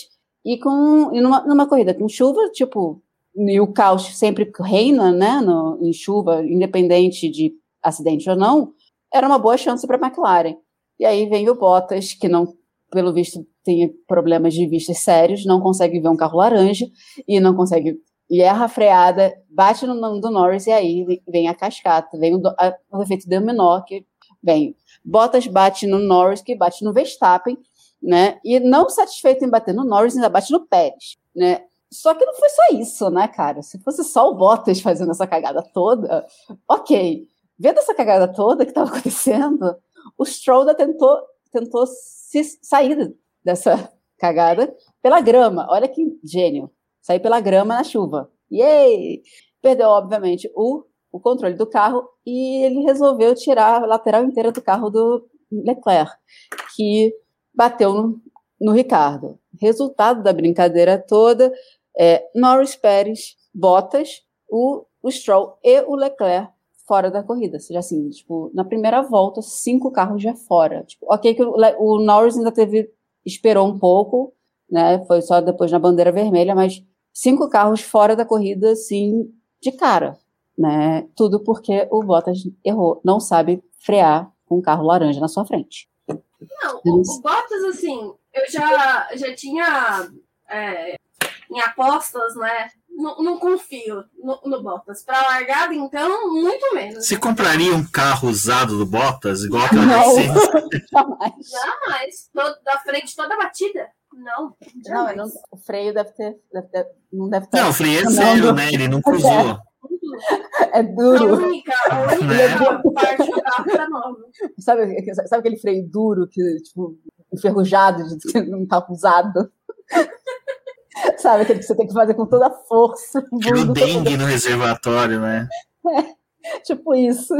e com e numa, numa corrida com chuva, tipo, e o caos sempre reina, né, no, em chuva, independente de acidente ou não, era uma boa chance para a McLaren. E aí vem o Bottas, que não, pelo visto, tem problemas de vista sérios, não consegue ver um carro laranja e não consegue e erra a freada, bate no nome do Norris e aí vem a cascata, vem o, a, o efeito dominó que vem. Bottas bate no Norris, que bate no Verstappen, né? E não satisfeito em bater no Norris, ainda bate no Pérez, né? Só que não foi só isso, né, cara? Se fosse só o Bottas fazendo essa cagada toda, ok. Vendo essa cagada toda que estava acontecendo, o Stroll tentou, tentou se sair dessa cagada pela grama. Olha que gênio. Sair pela grama na chuva. Yay! Perdeu, obviamente, o, o controle do carro e ele resolveu tirar a lateral inteira do carro do Leclerc, que bateu no, no Ricardo. Resultado da brincadeira toda é Norris Pérez, Bottas, o, o Stroll e o Leclerc fora da corrida. Ou seja, assim, tipo, na primeira volta, cinco carros já fora. Tipo, ok que o, o Norris ainda teve esperou um pouco, né? Foi só depois na bandeira vermelha, mas cinco carros fora da corrida, assim, de cara, né? Tudo porque o Bottas errou, não sabe frear com um carro laranja na sua frente. Não, o, o Bottas, assim, eu já, já tinha é, em apostas, né? Não, não confio no, no, Bottas. Para largada, então, muito menos. Você compraria um carro usado do Bottas, igual aquela não, jamais. Jamais. da frente toda batida. Não, não, não, o freio deve ter, deve ter, não deve ter. Não, o freio é zero, né? Ele não cruzou. É duro. A única, a única né? parte do carro tá nova. Sabe, sabe aquele freio duro, que, tipo, enferrujado, de que não tá usado? Sabe, aquele que você tem que fazer com toda a força. Tipo dengue no reservatório, né? É, tipo isso.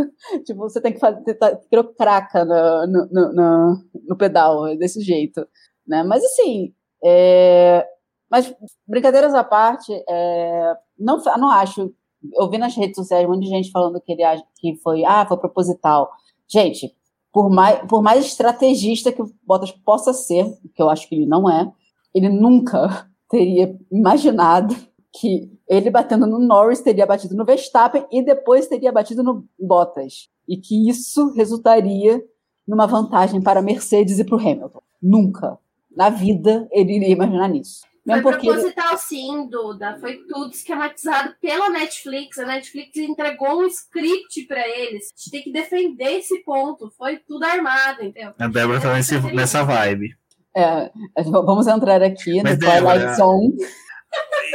Tipo, você tem que fazer, criou craca no, no, no, no, pedal, desse jeito. Né? Mas assim, é... mas brincadeiras à parte, é... não, não acho. Eu vi nas redes sociais um monte de gente falando que ele que foi, ah, foi proposital. Gente, por mais, por mais estrategista que o Bottas possa ser, que eu acho que ele não é, ele nunca teria imaginado que ele batendo no Norris teria batido no Verstappen e depois teria batido no Bottas. E que isso resultaria numa vantagem para a Mercedes e para o Hamilton. Nunca. Na vida ele iria imaginar nisso. Mesmo foi proposital, ele... sim, Duda. Foi tudo esquematizado pela Netflix. A Netflix entregou um script para eles. A gente tem que defender esse ponto. Foi tudo armado, entendeu? A Débora tá nesse, nessa vibe. É, vamos entrar aqui Mas no Débora, Twilight Zone.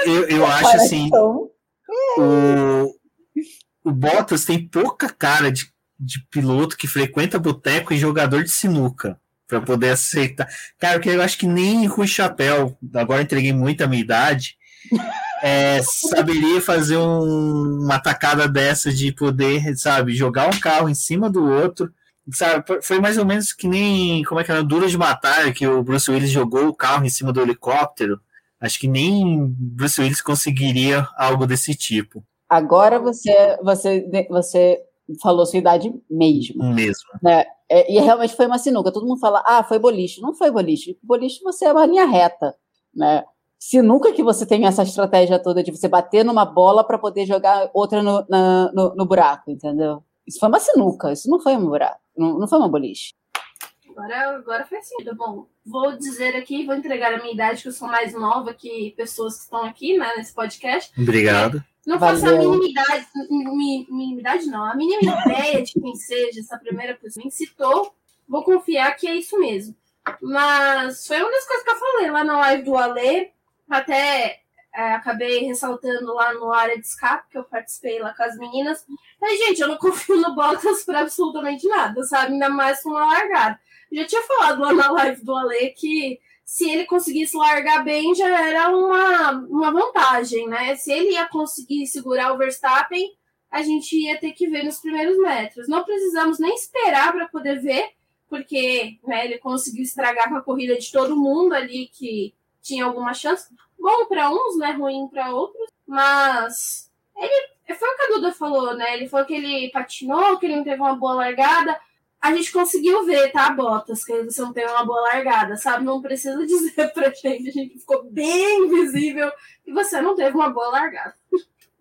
Eu, eu acho assim. O, o Bottas tem pouca cara de, de piloto que frequenta boteco e jogador de sinuca para poder aceitar. Cara, que eu acho que nem Rui Chapéu, agora entreguei muito a minha idade, é, saberia fazer um, uma tacada dessa de poder, sabe, jogar um carro em cima do outro sabe, foi mais ou menos que nem como é que era Duro de Matar, que o Bruce Willis jogou o carro em cima do helicóptero. Acho que nem Bruce Willis conseguiria algo desse tipo. Agora você, você, você falou sua idade mesmo. Mesmo. Né? É, e realmente foi uma sinuca. Todo mundo fala, ah, foi boliche. Não foi boliche. Boliche você é uma linha reta. Né? Sinuca que você tem essa estratégia toda de você bater numa bola para poder jogar outra no, na, no, no, buraco, entendeu? Isso foi uma sinuca, isso não foi um buraco, não, não foi uma boliche. Agora, agora faz sentido. Bom, vou dizer aqui, vou entregar a minha idade, que eu sou mais nova que pessoas que estão aqui né, nesse podcast. Obrigado. Não faço a minimidade, minimidade não, a mínima ideia de quem seja essa primeira pessoa me citou. Vou confiar que é isso mesmo. Mas foi uma das coisas que eu falei lá na live do Alê. Até é, acabei ressaltando lá no área de escape, que eu participei lá com as meninas. Mas, gente, eu não confio no Bottas para absolutamente nada, sabe? Ainda mais com uma largada. Já tinha falado lá na live do Ale que se ele conseguisse largar bem, já era uma, uma vantagem, né? Se ele ia conseguir segurar o Verstappen, a gente ia ter que ver nos primeiros metros. Não precisamos nem esperar para poder ver, porque né, ele conseguiu estragar com a corrida de todo mundo ali que tinha alguma chance. Bom para uns, né? Ruim para outros. Mas ele foi o que a Duda falou, né? Ele falou que ele patinou, que ele não teve uma boa largada a gente conseguiu ver, tá, Bottas, que você não teve uma boa largada, sabe? Não precisa dizer pra gente, a gente ficou bem visível que você não teve uma boa largada.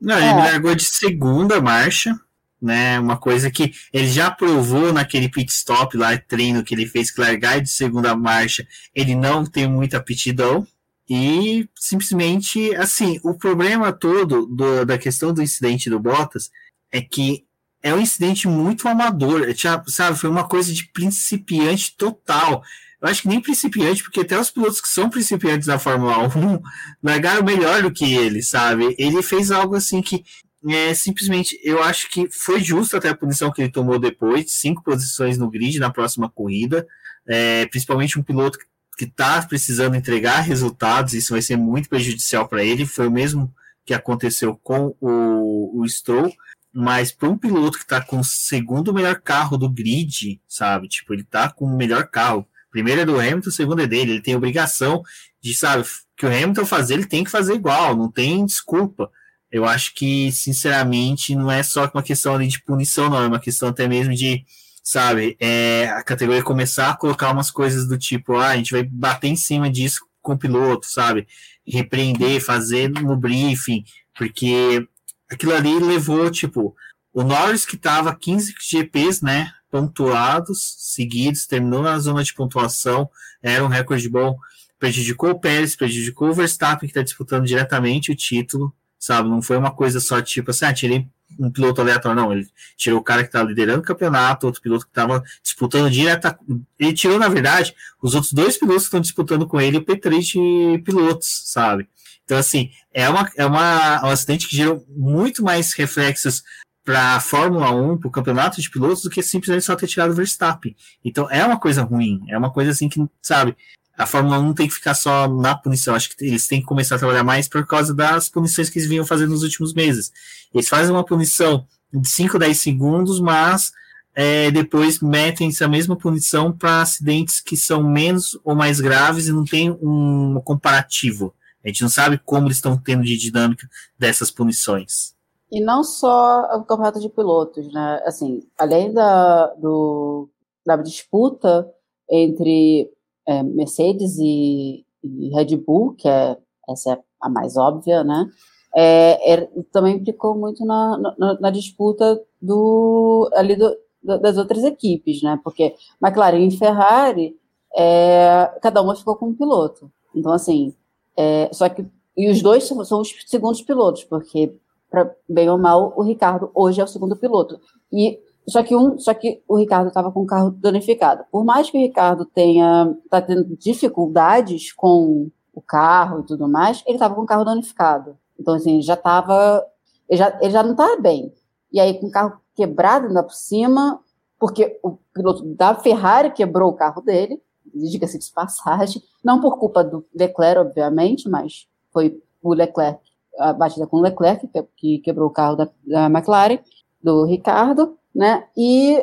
Não, ele é. largou de segunda marcha, né? Uma coisa que ele já provou naquele pit stop lá, treino que ele fez, que largar de segunda marcha, ele não tem muita aptidão. E simplesmente, assim, o problema todo do, da questão do incidente do Bottas é que é um incidente muito amador, é, sabe? Foi uma coisa de principiante total. Eu acho que nem principiante, porque até os pilotos que são principiantes da Fórmula 1 largaram melhor do que ele, sabe? Ele fez algo assim que é, simplesmente eu acho que foi justo até a punição que ele tomou depois, cinco posições no grid na próxima corrida, é, principalmente um piloto que está precisando entregar resultados, isso vai ser muito prejudicial para ele. Foi o mesmo que aconteceu com o, o Stroll. Mas para um piloto que está com o segundo melhor carro do grid, sabe? Tipo, ele está com o melhor carro. Primeiro é do Hamilton, segundo é dele. Ele tem obrigação de, sabe, que o Hamilton fazer, ele tem que fazer igual, não tem desculpa. Eu acho que, sinceramente, não é só uma questão de punição, não. É uma questão até mesmo de, sabe, é, a categoria começar a colocar umas coisas do tipo, ah, a gente vai bater em cima disso com o piloto, sabe? Repreender, fazer no briefing, porque aquilo ali levou, tipo, o Norris que estava 15 GPs, né, pontuados, seguidos, terminou na zona de pontuação, era um recorde bom, prejudicou o Pérez, prejudicou o Verstappen, que está disputando diretamente o título, sabe, não foi uma coisa só tipo assim, ah, tirei um piloto aleatório, não, ele tirou o cara que estava liderando o campeonato, outro piloto que estava disputando direto, ele tirou, na verdade, os outros dois pilotos que estão disputando com ele, o P3 de pilotos, sabe, então, assim, é, uma, é uma, um acidente que gerou muito mais reflexos para a Fórmula 1, para o campeonato de pilotos, do que simplesmente só ter tirado o Verstappen. Então, é uma coisa ruim. É uma coisa assim que, sabe, a Fórmula 1 tem que ficar só na punição. Acho que eles têm que começar a trabalhar mais por causa das punições que eles vinham fazendo nos últimos meses. Eles fazem uma punição de 5, 10 segundos, mas é, depois metem essa mesma punição para acidentes que são menos ou mais graves e não tem um comparativo. A gente não sabe como eles estão tendo de dinâmica dessas punições. E não só o campeonato de pilotos, né? Assim, além da, do, da disputa entre é, Mercedes e, e, Red Bull, que é essa é a mais óbvia, né? É, é, também implicou muito na, na, na, disputa do, ali do, das outras equipes, né? Porque McLaren e Ferrari, é, cada uma ficou com um piloto. Então, assim, é, só que e os dois são, são os segundos pilotos, porque pra, bem ou mal o Ricardo hoje é o segundo piloto. E só que um, só que o Ricardo estava com o carro danificado. Por mais que o Ricardo tenha tá tendo dificuldades com o carro e tudo mais, ele estava com o carro danificado. Então assim, já estava ele já, ele já não estava bem. E aí com o carro quebrado ainda por cima, porque o piloto da Ferrari quebrou o carro dele, diga-se de passagem, não por culpa do Leclerc, obviamente, mas foi o Leclerc, a batida com o Leclerc, que, que quebrou o carro da, da McLaren, do Ricardo, né, e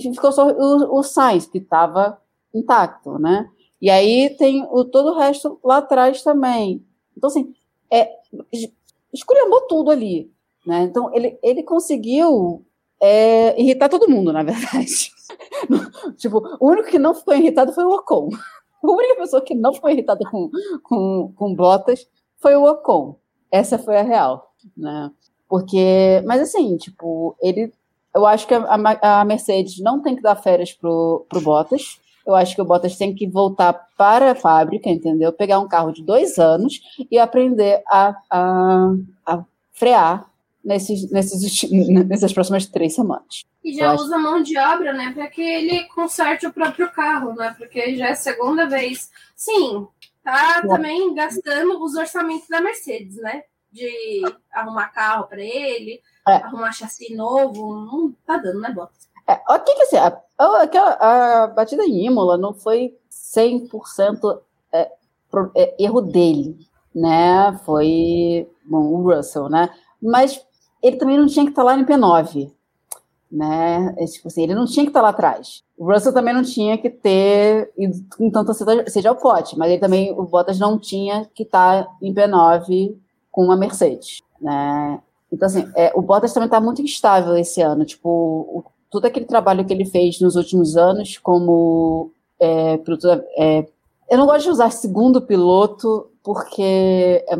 ficou só o, o Sainz, que estava intacto, né, e aí tem o, todo o resto lá atrás também, Então, assim, é, tudo ali. Né? Então, ele, ele conseguiu é, irritar todo mundo, na verdade. tipo, o único que não ficou irritado foi o Ocon. A única pessoa que não ficou irritada com, com, com Bottas foi o Ocon. Essa foi a real, né? Porque, mas assim, tipo, ele, eu acho que a, a Mercedes não tem que dar férias pro, pro Bottas. Eu acho que o Bottas tem que voltar para a fábrica, entendeu? Pegar um carro de dois anos e aprender a, a, a frear nesses, nesses, nessas próximas três semanas. E já usa mão de obra, né, para que ele conserte o próprio carro, né? Porque já é a segunda vez. Sim, tá é. também gastando os orçamentos da Mercedes, né? De arrumar carro para ele, é. arrumar chassi novo, não tá dando, né, Bottas? É, o que que assim, a, a, a batida em Imola não foi 100% é, pro, é, erro dele, né? Foi, bom, o Russell, né? Mas ele também não tinha que estar lá no P9, né? É, tipo assim, ele não tinha que estar lá atrás. O Russell também não tinha que ter ido com tanta seja ao pote, mas ele também, o Bottas não tinha que estar em P9 com uma Mercedes, né? Então, assim, é, o Bottas também está muito instável esse ano. Tipo, o, todo aquele trabalho que ele fez nos últimos anos como é, piloto, é, eu não gosto de usar segundo piloto porque, é,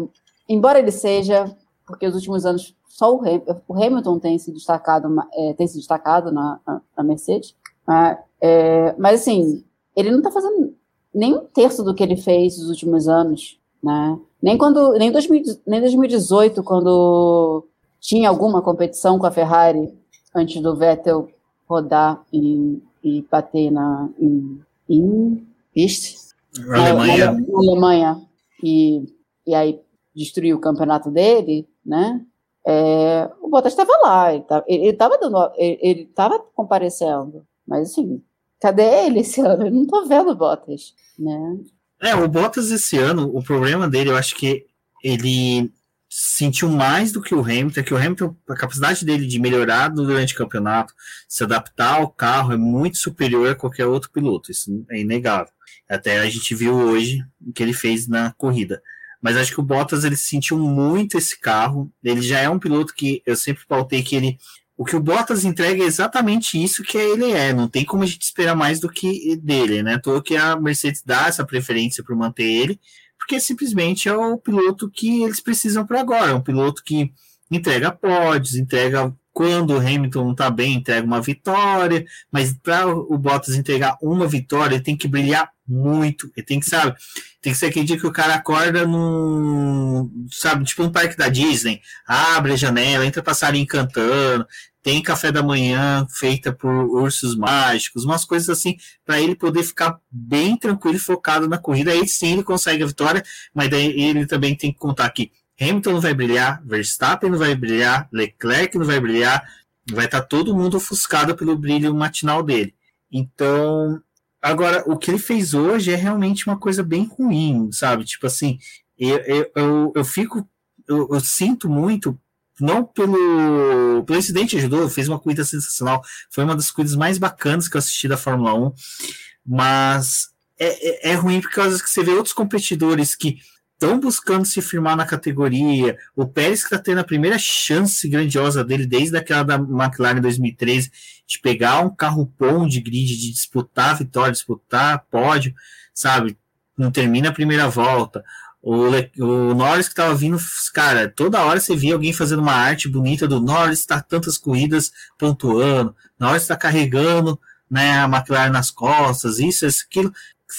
embora ele seja, porque os últimos anos só o, o Hamilton tem se destacado, é, tem se destacado na, na, na Mercedes, né? é, mas assim, ele não está fazendo nem um terço do que ele fez nos últimos anos, né? Nem quando, nem, 2000, nem 2018, quando tinha alguma competição com a Ferrari antes do Vettel rodar e, e bater na em, em piste, Alemanha. Na, na Alemanha e, e aí destruiu o campeonato dele, né? é, o Bottas estava lá, ele estava dando, ele estava comparecendo, mas assim, cadê ele esse ano? Eu não estou vendo o Bottas, né? É, o Bottas esse ano, o problema dele, eu acho que ele sentiu mais do que o Hamilton, que o Hamilton, a capacidade dele de melhorar durante o campeonato, se adaptar ao carro é muito superior a qualquer outro piloto, isso é inegável. Até a gente viu hoje o que ele fez na corrida. Mas acho que o Bottas ele sentiu muito esse carro. Ele já é um piloto que eu sempre pautei que ele. O que o Bottas entrega é exatamente isso que ele é. Não tem como a gente esperar mais do que dele, né? Tô que a Mercedes dá essa preferência por manter ele, porque simplesmente é o piloto que eles precisam para agora. É um piloto que entrega pódios, entrega quando o Hamilton não tá bem, entrega uma vitória, mas para o Bottas entregar uma vitória, ele tem que brilhar muito. Ele tem que, sabe, tem que ser aquele dia que o cara acorda num, sabe, tipo um parque da Disney, abre a janela, entra passarinho cantando, tem café da manhã feita por ursos mágicos, umas coisas assim, para ele poder ficar bem tranquilo e focado na corrida. Aí sim ele consegue a vitória, mas daí ele também tem que contar aqui Hamilton não vai brilhar, Verstappen não vai brilhar, Leclerc não vai brilhar, vai estar tá todo mundo ofuscado pelo brilho matinal dele. Então, agora, o que ele fez hoje é realmente uma coisa bem ruim, sabe? Tipo assim, eu, eu, eu, eu fico, eu, eu, sinto muito, não pelo, pelo incidente ajudou, fez uma corrida sensacional, foi uma das corridas mais bacanas que eu assisti da Fórmula 1, mas é, é, é ruim por causa que você vê outros competidores que estão buscando se firmar na categoria. O Pérez está tendo a primeira chance grandiosa dele desde aquela da McLaren em 2013 de pegar um carro bom de grid, de disputar a vitória, disputar pódio, sabe? Não termina a primeira volta. O, o Norris que estava vindo, cara, toda hora você via alguém fazendo uma arte bonita do Norris, está tantas corridas pontuando, Norris está carregando né, a McLaren nas costas, isso, isso, aquilo.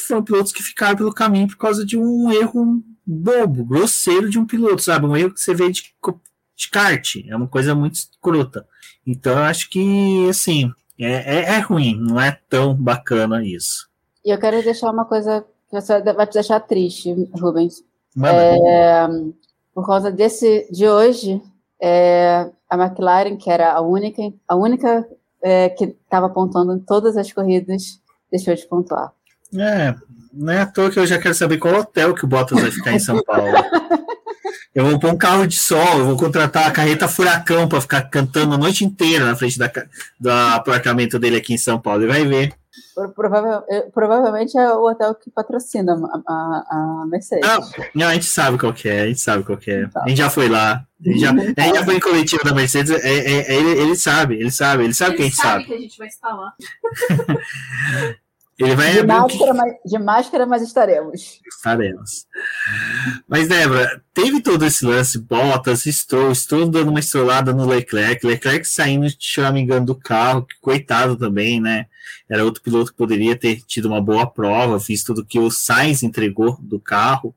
Foram pilotos que ficaram pelo caminho por causa de um erro bobo, grosseiro de um piloto, sabe? Um erro que você vê de, de kart. É uma coisa muito escrota. Então, eu acho que, assim, é, é, é, ruim, não é tão bacana isso. E eu quero deixar uma coisa que você vai te deixar triste, Rubens. É, por causa desse de hoje, é, a McLaren, que era a única, a única é, que estava pontuando em todas as corridas, deixou de pontuar. É, não é à toa que eu já quero saber qual hotel que o Bottas vai ficar em São Paulo. Eu vou pôr um carro de sol, eu vou contratar a carreta Furacão para ficar cantando a noite inteira na frente da, do apartamento dele aqui em São Paulo. Ele vai ver. Provavelmente, provavelmente é o hotel que patrocina a, a, a Mercedes. Não, não, a gente sabe qual é, a gente sabe qual é. Então. A gente já foi lá. A gente já, a gente já foi em coletivo da Mercedes, é, é, é, ele, ele sabe, ele sabe, ele sabe ele que a gente sabe. sabe que a gente vai estar lá. Ele vai de, máscara, mas, de máscara, mas estaremos. Estaremos. Mas, Débora, teve todo esse lance, Bottas, Stroll, Stroll dando uma estrolada no Leclerc, Leclerc saindo, se não me engano, do carro, que coitado também, né? Era outro piloto que poderia ter tido uma boa prova, visto do que o Sainz entregou do carro.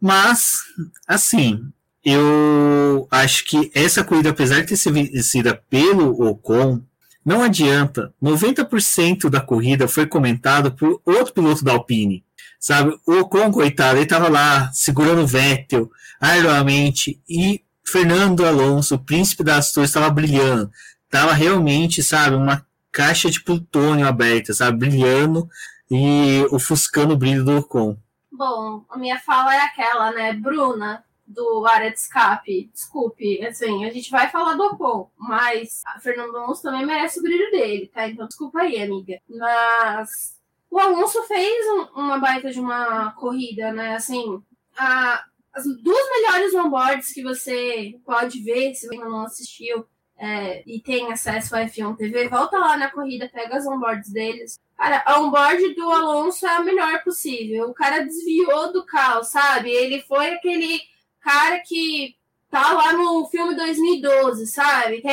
Mas, assim, eu acho que essa corrida, apesar de ter sido vencida pelo Ocon, não adianta. 90% da corrida foi comentado por outro piloto da Alpine. Sabe? O Ocon, coitado, ele estava lá segurando o Vettel arduamente e Fernando Alonso, o príncipe das torres, estava brilhando. Tava realmente, sabe, uma caixa de plutônio aberta, sabe, brilhando e ofuscando o brilho do Ocon. Bom, a minha fala é aquela, né, Bruna? Do área de escape. Desculpe, assim, a gente vai falar do Ocon, mas a Fernando Alonso também merece o brilho dele, tá? Então desculpa aí, amiga. Mas o Alonso fez um, uma baita de uma corrida, né? Assim, a, as duas melhores onboards que você pode ver, se você não assistiu é, e tem acesso ao F1 TV, volta lá na corrida, pega as onboards deles. Cara, a onboard do Alonso é a melhor possível. O cara desviou do carro, sabe? Ele foi aquele cara que tá lá no filme 2012, sabe? Que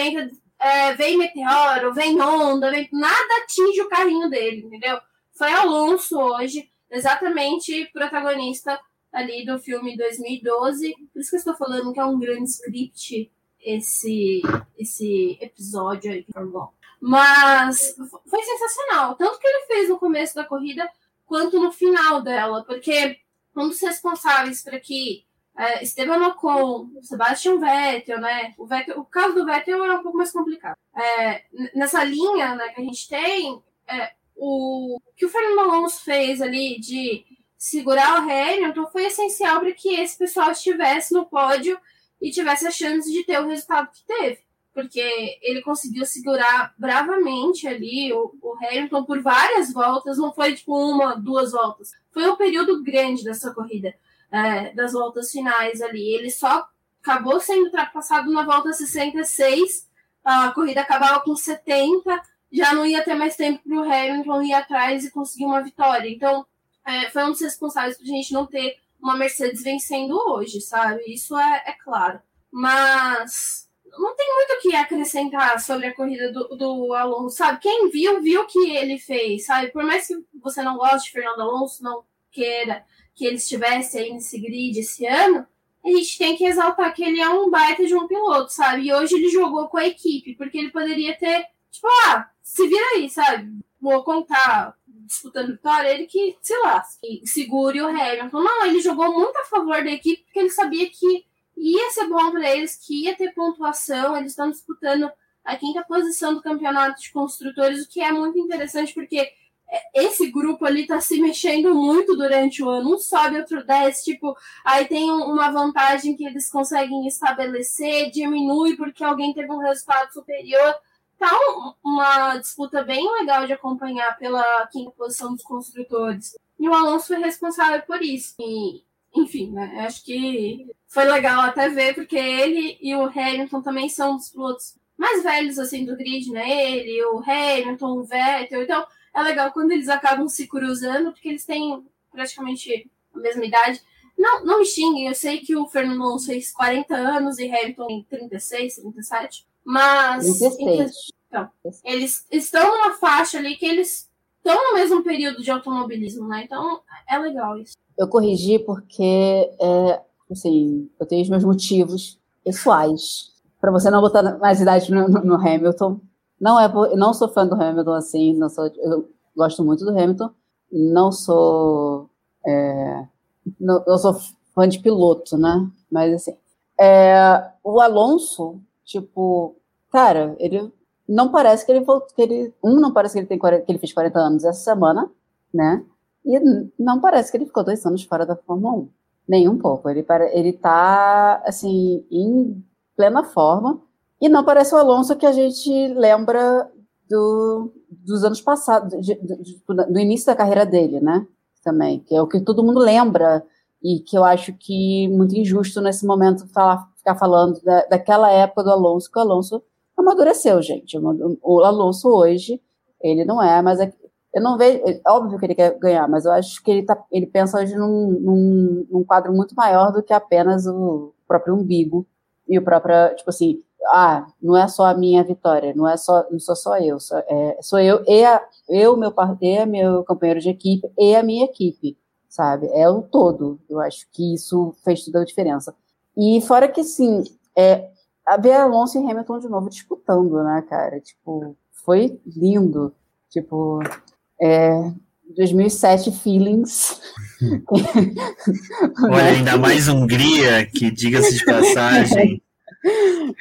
é, vem meteoro, vem onda, vem... nada atinge o carrinho dele, entendeu? Foi Alonso hoje, exatamente protagonista ali do filme 2012. Por isso que eu estou falando que é um grande script esse, esse episódio aí, bom. Mas foi sensacional. Tanto que ele fez no começo da corrida, quanto no final dela. Porque um dos responsáveis para que é, Esteban Ocon, Sebastian Vettel, né? O, Vettel, o caso do Vettel é um pouco mais complicado. É, nessa linha né, que a gente tem, é, o que o Fernando Alonso fez ali de segurar o Hamilton foi essencial para que esse pessoal estivesse no pódio e tivesse a chance de ter o resultado que teve. Porque ele conseguiu segurar bravamente ali o, o Hamilton por várias voltas, não foi tipo uma, duas voltas. Foi um período grande dessa corrida é, das voltas finais ali. Ele só acabou sendo ultrapassado na volta 66, a corrida acabava com 70, já não ia ter mais tempo para o Hamilton ir atrás e conseguir uma vitória. Então, é, foi um dos responsáveis para a gente não ter uma Mercedes vencendo hoje, sabe? Isso é, é claro. Mas não tem muito o que acrescentar sobre a corrida do, do Alonso, sabe? Quem viu, viu o que ele fez, sabe? Por mais que você não goste de Fernando Alonso, não queira que ele estivesse aí nesse grid esse ano, a gente tem que exaltar que ele é um baita de um piloto, sabe? E hoje ele jogou com a equipe, porque ele poderia ter, tipo, ah, se vira aí, sabe? Vou contar disputando vitória, ele que se lasque, segure o Hamilton. Não, ele jogou muito a favor da equipe, porque ele sabia que ia ser bom para eles, que ia ter pontuação, eles estão disputando a quinta posição do campeonato de construtores, o que é muito interessante, porque esse grupo ali tá se mexendo muito durante o ano, um sobe, outro desce, tipo, aí tem uma vantagem que eles conseguem estabelecer, diminui porque alguém teve um resultado superior. Tá uma disputa bem legal de acompanhar pela quinta posição dos construtores. E o Alonso foi responsável por isso. E, enfim, né, acho que foi legal até ver, porque ele e o Hamilton também são os pilotos mais velhos assim do grid, né? Ele, o Hamilton, o Vettel, então é legal quando eles acabam se cruzando, porque eles têm praticamente a mesma idade. Não, não me xinguem, eu sei que o Fernando Alonso fez 40 anos e Hamilton tem 36, 37, mas 36. Então, eles estão numa faixa ali que eles estão no mesmo período de automobilismo, né? Então é legal isso. Eu corrigi porque, é, assim, eu tenho os meus motivos pessoais para você não botar mais idade no, no Hamilton. Não é, não sou fã do Hamilton assim, não sou, eu gosto muito do Hamilton, não sou, é, não, eu sou fã de piloto, né? Mas assim, é, o Alonso, tipo, cara, ele não parece que ele que ele um não parece que ele tem 40, que ele fez 40 anos essa semana, né? E não parece que ele ficou dois anos fora da Fórmula 1, nem um pouco. Ele ele tá assim em plena forma. E não parece o Alonso que a gente lembra do, dos anos passados, de, de, de, do início da carreira dele, né? Também, que é o que todo mundo lembra e que eu acho que muito injusto nesse momento falar, ficar falando da, daquela época do Alonso, que o Alonso amadureceu, gente. O Alonso hoje, ele não é, mas é, eu não vejo, é óbvio que ele quer ganhar, mas eu acho que ele, tá, ele pensa hoje num, num, num quadro muito maior do que apenas o próprio umbigo e o próprio, tipo assim, ah, não é só a minha vitória, não é só, não sou só eu, sou, é, sou eu e a, eu, meu, e meu companheiro de equipe e a minha equipe, sabe? É o todo. Eu acho que isso fez toda a diferença. E fora que, sim, é, a ver Alonso e Hamilton de novo disputando, né, cara? Tipo, foi lindo. Tipo, é, 2007 Feelings. Olha, ainda mais Hungria, que diga-se de passagem,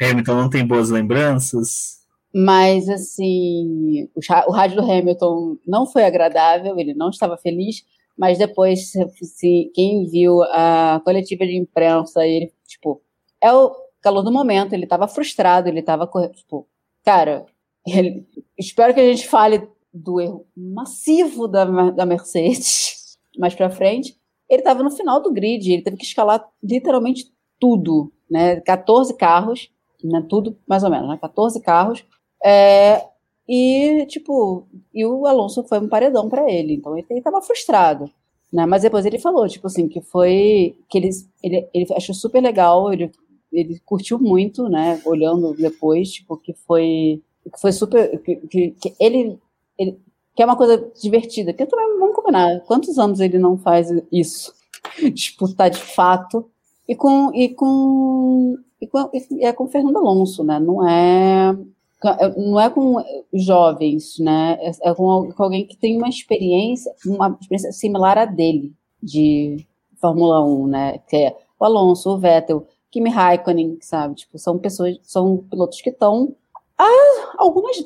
Hamilton não tem boas lembranças. Mas, assim, o, rádio do Hamilton não foi agradável, ele não estava feliz, mas depois, se, quem viu a coletiva de imprensa, ele, tipo, é o calor do momento, ele estava frustrado, ele estava, tipo, cara, ele, espero que a gente fale do erro massivo da, da Mercedes mais para frente. Ele estava no final do grid, ele teve que escalar literalmente tudo, né? 14 carros, né? Tudo mais ou menos, né? 14 carros. É, e, tipo, e o Alonso foi um paredão para ele, então ele estava frustrado. Né? Mas depois ele falou, tipo assim, que foi. que ele, ele, ele achou super legal, ele, ele curtiu muito, né? Olhando depois, tipo, que foi. Que foi super. Que, que, que ele, ele. Que é uma coisa divertida, que também vamos combinar. Quantos anos ele não faz isso? Disputar de fato e com, e com, e com, e é com Fernando Alonso, né? Não é, não é com jovens, né? É, é com, com alguém que tem uma experiência, uma experiência similar à dele de Fórmula 1, né? Que é o Alonso, o Vettel, Kimi Raikkonen, sabe? Tipo, são pessoas, são pilotos que estão há algumas,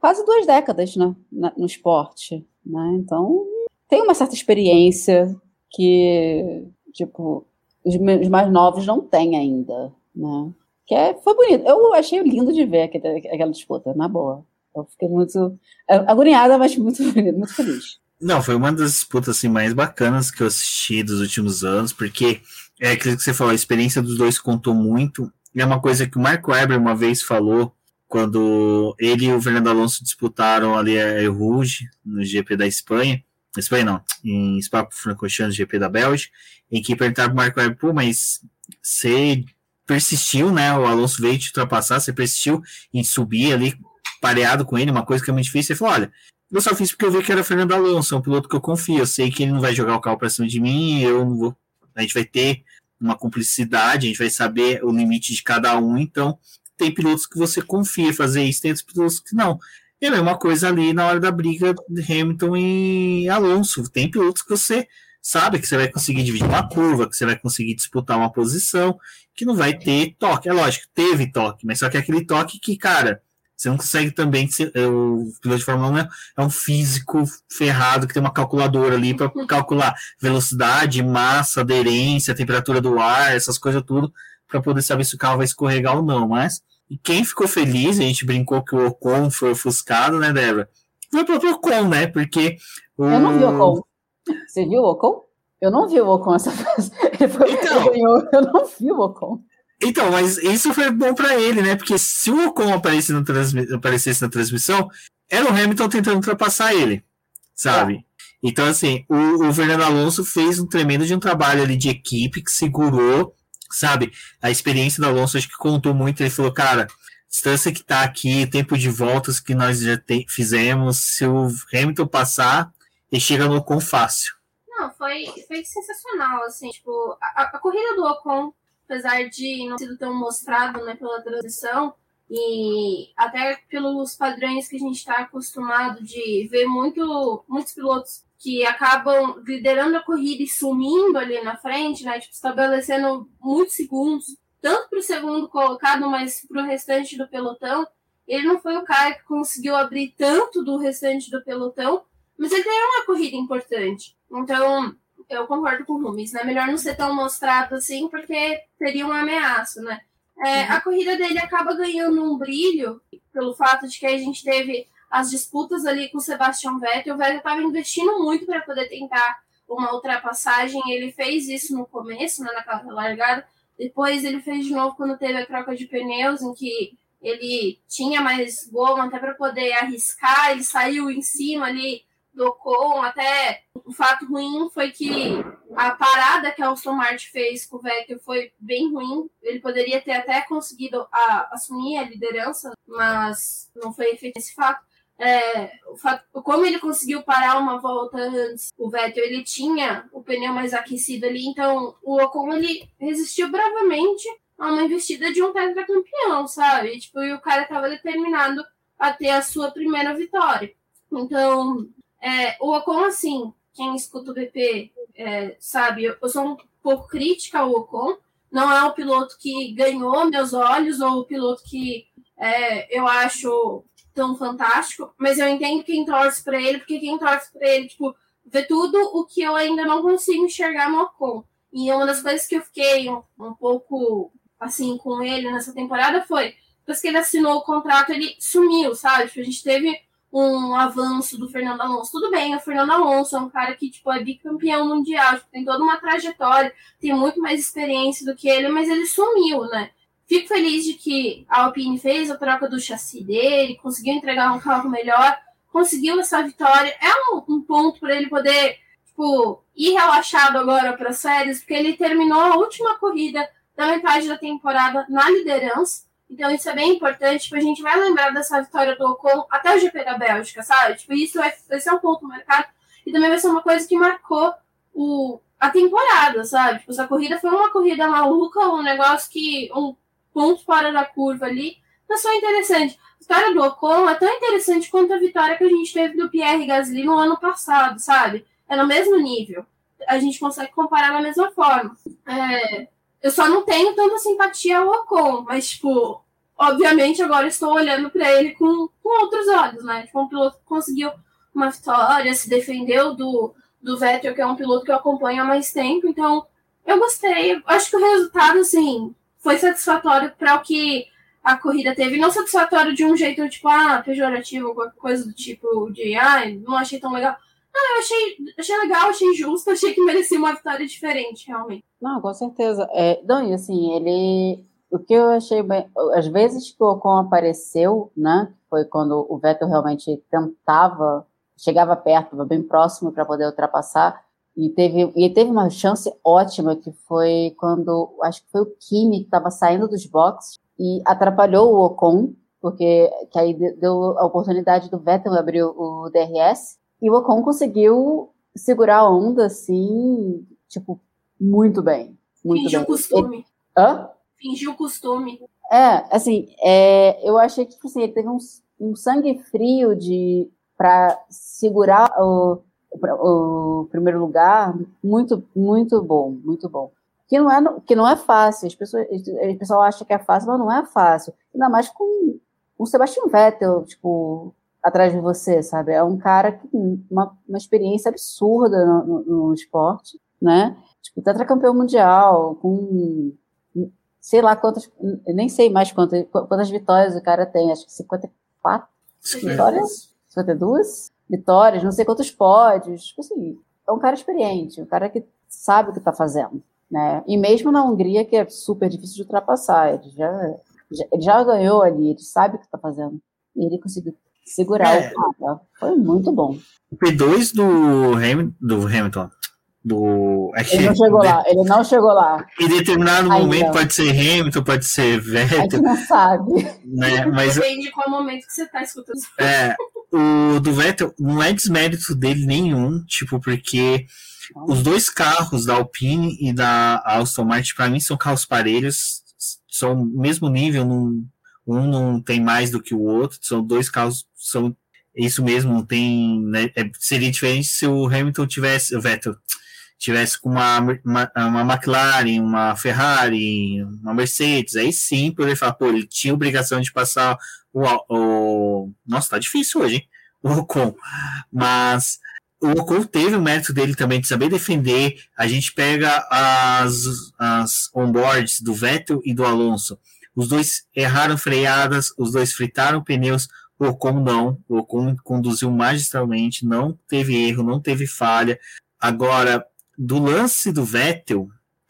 quase duas décadas, né? no esporte, né? Então, tem uma certa experiência que, tipo, os, os mais novos não têm ainda, né? Que é, foi bonito. Eu achei lindo de ver aquela, aquela disputa, na boa. Eu fiquei muito agoniada, mas muito, muito feliz. Não, foi uma das disputas assim, mais bacanas que eu assisti dos últimos anos, porque é aquilo que você falou, a experiência dos dois contou muito. E é uma coisa que o Mark Webber uma vez falou, quando ele e o Fernando Alonso disputaram ali a Rouge no GP da Espanha. Espanha não, em Spa-Francorchamps, GP da Bélgica, em que perguntaram pro Marco Webber, pô, mas você persistiu, né? O Alonso veio te ultrapassar, você persistiu em subir ali, pareado com ele, uma coisa que é muito difícil. Ele falou: olha, eu só fiz porque eu vi que era Fernando Alonso, é um piloto que eu confio, eu sei que ele não vai jogar o carro para cima de mim, eu não vou. A gente vai ter uma cumplicidade, a gente vai saber o limite de cada um, então tem pilotos que você confia fazer isso, tem outros pilotos que não. E é a mesma coisa ali na hora da briga de Hamilton e Alonso. Tem pilotos que você sabe que você vai conseguir dividir uma curva, que você vai conseguir disputar uma posição, que não vai ter toque. É lógico, teve toque, mas só que é aquele toque que, cara, você não consegue também. É, o piloto de Fórmula 1 é, é um físico ferrado que tem uma calculadora ali para calcular velocidade, massa, aderência, temperatura do ar, essas coisas tudo, para poder saber se o carro vai escorregar ou não. Mas e quem ficou feliz, a gente brincou que o Ocon foi ofuscado, né, Débora? Foi o próprio Ocon, né? Porque. O... Eu não vi o Ocon. Você viu o Ocon? Eu não vi o Ocon essa vez. Ele, foi, então, ele ganhou, eu não vi o Ocon. Então, mas isso foi bom para ele, né? Porque se o Ocon aparecesse na, transmi aparecesse na transmissão, era o Hamilton tentando ultrapassar ele, sabe? É. Então, assim, o, o, Fernando Alonso fez um tremendo de um trabalho ali de equipe que segurou, sabe? A experiência do Alonso acho que contou muito. Ele falou, cara, distância que tá aqui, tempo de voltas que nós já te, fizemos, se o Hamilton passar, ele chega no Ocon fácil. Não, foi, foi sensacional, assim, tipo, a, a corrida do Ocon, apesar de não ter sido tão mostrado, né, pela transição, e até pelos padrões que a gente está acostumado de ver muito, muitos pilotos que acabam liderando a corrida e sumindo ali na frente, né? Tipo, estabelecendo muitos segundos, tanto para o segundo colocado, mas para o restante do pelotão. Ele não foi o cara que conseguiu abrir tanto do restante do pelotão, mas ele tem uma corrida importante. Então, eu concordo com o Rubens, né? Melhor não ser tão mostrado assim, porque teria um ameaço, né? É, a corrida dele acaba ganhando um brilho pelo fato de que a gente teve as disputas ali com o Sebastian Vettel. O Vettel estava investindo muito para poder tentar uma ultrapassagem. Ele fez isso no começo, né, naquela largada. Depois ele fez de novo quando teve a troca de pneus, em que ele tinha mais goma até para poder arriscar. Ele saiu em cima ali do Ocon. Até o fato ruim foi que a parada que a Aston Martin fez com o Vettel foi bem ruim. Ele poderia ter até conseguido a, assumir a liderança, mas não foi efetivo esse fato. É, como ele conseguiu parar uma volta antes, o Vettel ele tinha o pneu mais aquecido ali, então o Ocon ele resistiu bravamente a uma investida de um tetracampeão, sabe? Tipo, e o cara estava determinado a ter a sua primeira vitória. Então, é, o Ocon, assim, quem escuta o BP é, sabe, eu sou um pouco crítica ao Ocon. Não é o piloto que ganhou meus olhos ou o piloto que é, eu acho tão fantástico, mas eu entendo quem torce para ele, porque quem torce para ele, tipo, vê tudo o que eu ainda não consigo enxergar no Ocon. E uma das coisas que eu fiquei um, um pouco assim com ele nessa temporada foi depois que ele assinou o contrato, ele sumiu, sabe? Tipo, a gente teve um avanço do Fernando Alonso. Tudo bem, o Fernando Alonso é um cara que tipo, é bicampeão mundial, tipo, tem toda uma trajetória, tem muito mais experiência do que ele, mas ele sumiu, né? Fico feliz de que a Alpine fez a troca do chassi dele, conseguiu entregar um carro melhor, conseguiu essa vitória. É um, um ponto para ele poder tipo, ir relaxado agora para as férias, porque ele terminou a última corrida da metade da temporada na liderança então isso é bem importante. Tipo, a gente vai lembrar dessa vitória do Ocon até o GP da Bélgica, sabe? Tipo, isso vai, vai ser um ponto marcado. E também vai ser uma coisa que marcou o, a temporada, sabe? Tipo, essa corrida foi uma corrida maluca, um negócio que. um ponto fora da curva ali. Mas foi interessante. A vitória do Ocon é tão interessante quanto a vitória que a gente teve do Pierre Gasly no ano passado, sabe? É no mesmo nível. A gente consegue comparar da mesma forma. É, eu só não tenho tanta simpatia ao Ocon, mas, tipo, obviamente agora estou olhando para ele com, com outros olhos, né? Tipo, um piloto que conseguiu uma vitória, se defendeu do, do Vettel, que é um piloto que eu acompanho há mais tempo, então eu gostei. Acho que o resultado, assim, foi satisfatório para o que a corrida teve. Não satisfatório de um jeito, tipo, ah, pejorativo, alguma coisa do tipo de, ah, não achei tão legal. Não, eu achei, achei legal, achei justo, achei que merecia uma vitória diferente, realmente. Não, com certeza. É, não, e assim, ele. O que eu achei bem. Às vezes que o Ocon apareceu, né? Foi quando o Vettel realmente tentava, chegava perto, bem próximo para poder ultrapassar. E teve, e teve uma chance ótima que foi quando, acho que foi o Kimi que estava saindo dos boxes e atrapalhou o Ocon, porque que aí deu a oportunidade do Vettel abrir o DRS e o Ocon conseguiu segurar a onda, assim, tipo, muito bem. Muito Fingiu bem. costume. Ele... Hã? Fingiu costume. É, assim, é, eu achei que, tipo assim, ele teve um, um sangue frio de para segurar o, o, primeiro lugar muito, muito bom, muito bom. Que não é, que não é fácil. As pessoas, o pessoal acha que é fácil, mas não é fácil. Ainda mais com o Sebastian Vettel, tipo, atrás de você, sabe? É um cara que tem uma, uma experiência absurda no, no, no esporte, né? Tipo, tetracampeão mundial, com sei lá quantas, nem sei mais quantas, quantas vitórias o cara tem, acho que 54 Sim. vitórias? 52 vitórias, não sei quantos pódios, tipo assim, é um cara experiente, um cara que sabe o que está fazendo, né? E mesmo na Hungria, que é super difícil de ultrapassar, ele já, já, ele já ganhou ali, ele sabe o que está fazendo, e ele conseguiu segurar é. o cara. Foi muito bom. O P2 do, Ham, do Hamilton. Do, é ele não chegou né? lá, ele não chegou lá. Em determinado Ainda. momento pode ser Hamilton, pode ser Vettel. A gente não sabe. Né? Mas, Depende qual momento que você está escutando. É, o do Vettel não é desmérito dele nenhum, tipo, porque os dois carros da Alpine e da Aston Martin, para mim, são carros parelhos, são mesmo nível, num, um não tem mais do que o outro, são dois carros, são isso mesmo, não tem, né, é, seria diferente se o Hamilton tivesse, o Vettel tivesse com uma, uma, uma McLaren, uma Ferrari, uma Mercedes, aí sim poderia falar, pô, ele tinha obrigação de passar o, o nossa, tá difícil hoje, hein? o Ocon, mas o Ocon teve o mérito dele também de saber defender, a gente pega as, as onboards do Vettel e do Alonso, Os dois erraram freadas, os dois fritaram pneus. O Ocon não, o Ocon conduziu magistralmente, não teve erro, não teve falha. Agora, do lance do Vettel,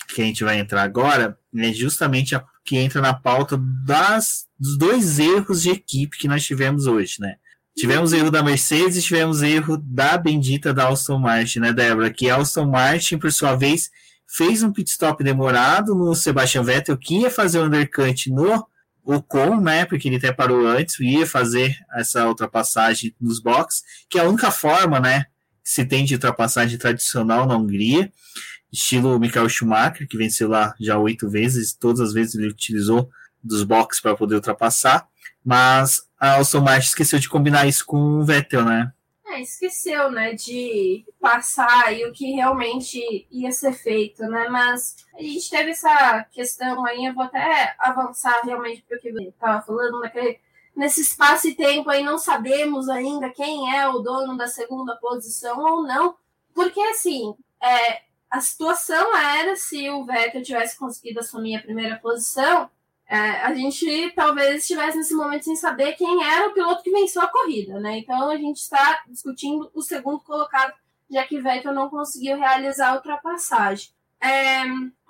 que a gente vai entrar agora, é justamente a que entra na pauta das, dos dois erros de equipe que nós tivemos hoje, né? Tivemos erro da Mercedes e tivemos erro da bendita da Aston Martin, né, Débora? Que a Aston Martin, por sua vez, fez um pit stop demorado no Sebastian Vettel, que ia fazer o undercut no Ocon, né? Porque ele até parou antes, ia fazer essa ultrapassagem nos boxes, que é a única forma, né? Se tem de ultrapassagem tradicional na Hungria estilo Michael Schumacher, que venceu lá já oito vezes, todas as vezes ele utilizou dos boxes para poder ultrapassar, mas a Aston Martin esqueceu de combinar isso com o Vettel, né? É, esqueceu, né, de passar e o que realmente ia ser feito, né, mas a gente teve essa questão aí, eu vou até avançar realmente para o que você estava falando, naquele, nesse espaço e tempo aí não sabemos ainda quem é o dono da segunda posição ou não, porque assim, é, a situação era se o Vettel tivesse conseguido assumir a primeira posição, é, a gente talvez estivesse nesse momento sem saber quem era o piloto que venceu a corrida, né? Então a gente está discutindo o segundo colocado, já que Vettel não conseguiu realizar a ultrapassagem. É,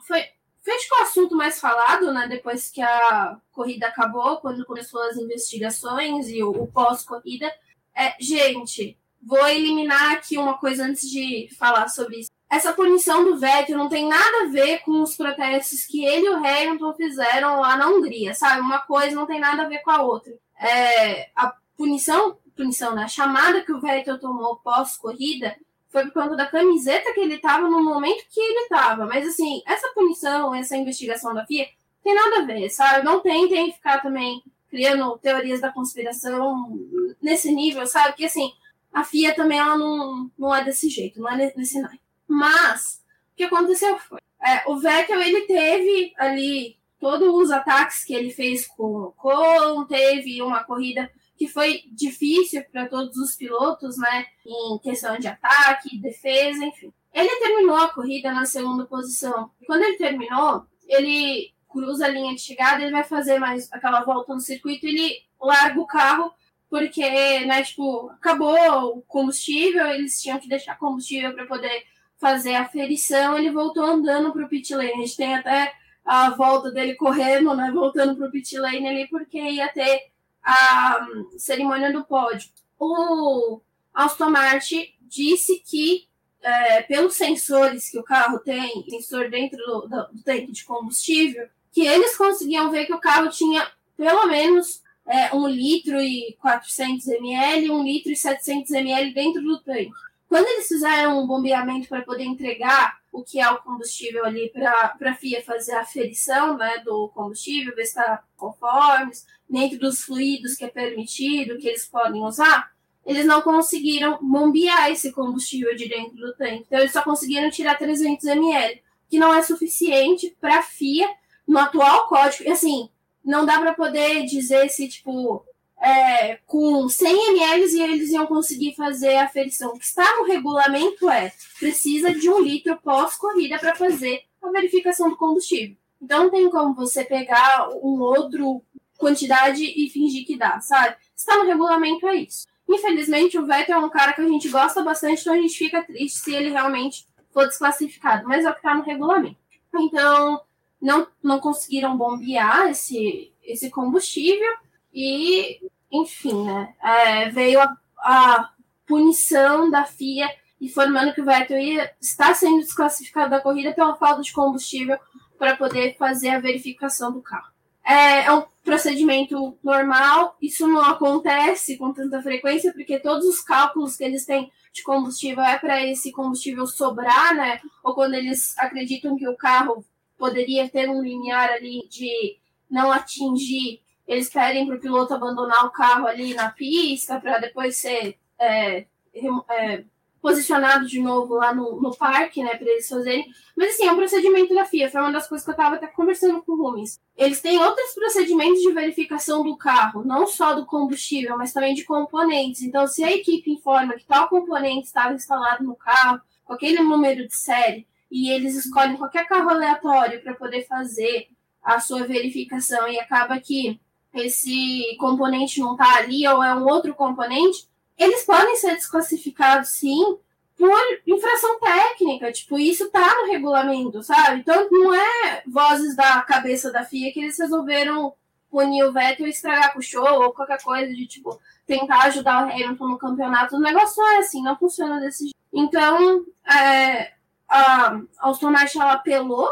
foi, foi o assunto mais falado, né? Depois que a corrida acabou, quando começou as investigações e o, o pós-corrida. É, gente, vou eliminar aqui uma coisa antes de falar sobre isso essa punição do Vettel não tem nada a ver com os protestos que ele e o Hamilton fizeram lá na Hungria, sabe? Uma coisa não tem nada a ver com a outra. É, a punição, punição, né? A chamada que o Vettel tomou pós-corrida foi por conta da camiseta que ele estava no momento que ele estava. Mas, assim, essa punição, essa investigação da FIA, tem nada a ver, sabe? Não tentem ficar também criando teorias da conspiração nesse nível, sabe? Que, assim, a FIA também ela não, não é desse jeito, não é nesse naipe. Mas o que aconteceu foi, é, o Vettel ele teve ali todos os ataques que ele fez com o Ocon, teve uma corrida que foi difícil para todos os pilotos, né, em questão de ataque, defesa, enfim. Ele terminou a corrida na segunda posição. E quando ele terminou, ele cruza a linha de chegada, ele vai fazer mais aquela volta no circuito, ele larga o carro porque, né, tipo, acabou o combustível, eles tinham que deixar combustível para poder fazer a ferição, ele voltou andando para o pit lane. A gente tem até a volta dele correndo, né, voltando para o pit lane ali, porque ia ter a um, cerimônia do pódio. O Aston Martin disse que, é, pelos sensores que o carro tem, sensor dentro do, do, do, tanque de combustível, que eles conseguiam ver que o carro tinha pelo menos é, 1 litro e 400 ml, 1 litro e 700 ml dentro do tanque. Quando eles fizeram um bombeamento para poder entregar o que é o combustível ali para a FIA fazer a aferição né, do combustível, ver se está conforme, dentro dos fluidos que é permitido, que eles podem usar, eles não conseguiram bombear esse combustível de dentro do tanque. Então, eles só conseguiram tirar 300 ml, que não é suficiente para a FIA no atual código. E assim, não dá para poder dizer se, tipo, é, com 100 ml e eles iam conseguir fazer a aferição. O que está no regulamento é precisa de um litro pós-corrida para fazer a verificação do combustível. Então não tem como você pegar um outro quantidade e fingir que dá, sabe? Está no regulamento, é isso. Infelizmente, o Vettel é um cara que a gente gosta bastante, então a gente fica triste se ele realmente for desclassificado, mas é o que está no regulamento. Então, não, não conseguiram bombear esse, esse combustível e, enfim, né? É, veio a, a, punição da FIA informando que o Vettel ia, está sendo desclassificado da corrida pela falta de combustível para poder fazer a verificação do carro. É, é um procedimento normal, isso não acontece com tanta frequência, porque todos os cálculos que eles têm de combustível é para esse combustível sobrar, né? Ou quando eles acreditam que o carro poderia ter um limiar ali de não atingir eles pedem para o piloto abandonar o carro ali na pista para depois ser é, é, posicionado de novo lá no, no parque, né, para eles fazerem. Mas assim, é um procedimento da FIA, foi uma das coisas que eu estava até conversando com o Rubens. Eles têm outros procedimentos de verificação do carro, não só do combustível, mas também de componentes. Então, se a equipe informa que tal componente estava instalado no carro, com aquele número de série, e eles escolhem qualquer carro aleatório para poder fazer a sua verificação e acaba que esse componente não está ali ou é um outro componente, eles podem ser desclassificados sim por infração técnica, tipo, isso tá no regulamento, sabe? Então não é vozes da cabeça da FIA que eles resolveram punir o Vettel e estragar com o show ou qualquer coisa de tipo tentar ajudar o Hamilton no campeonato. O negócio não é assim, não funciona desse jeito. Então, é, a Aston ela apelou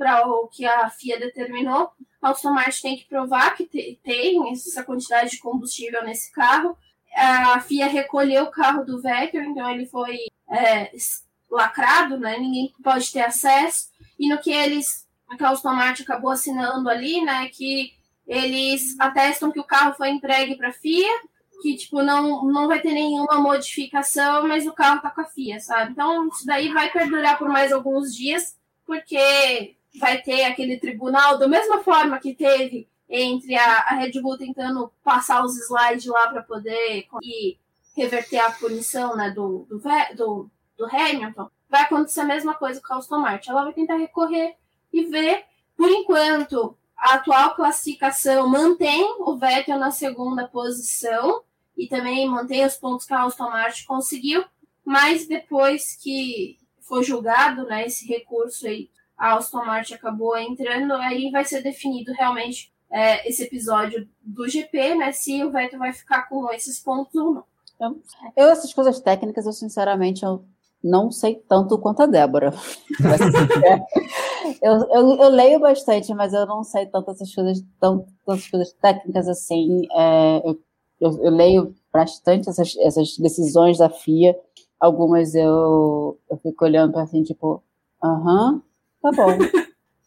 para o que a FIA determinou. A Aston Martin tem que provar que tem essa quantidade de combustível nesse carro. A FIA recolheu o carro do Vettel, então ele foi é, lacrado, né? Ninguém pode ter acesso. E no que eles, que a acabou assinando ali, né? Que eles atestam que o carro foi entregue para a FIA, que tipo não, não vai ter nenhuma modificação, mas o carro tá com a FIA, sabe? Então isso daí vai perdurar por mais alguns dias, porque vai ter aquele tribunal da mesma forma que teve entre a, a Red Bull tentando passar os slides lá para poder e reverter a punição né, do, do, do, do Hamilton, vai acontecer a mesma coisa com a Aston Martin. Ela vai tentar recorrer e ver, por enquanto, a atual classificação mantém o Vettel na segunda posição e também mantém os pontos que a Aston Martin conseguiu, mas depois que foi julgado né, esse recurso aí, a Aston Martin acabou entrando, aí vai ser definido realmente é, esse episódio do GP, né, se o Vettel vai ficar com esses pontos ou não. Eu, essas coisas técnicas, eu sinceramente eu não sei tanto quanto a Débora. eu, eu, eu, leio bastante, mas eu não sei tanto essas coisas, tantas coisas técnicas assim. É, eu, eu, eu, leio bastante essas, essas decisões da FIA. Algumas eu, eu fico olhando para assim, tipo, aham, tá bom.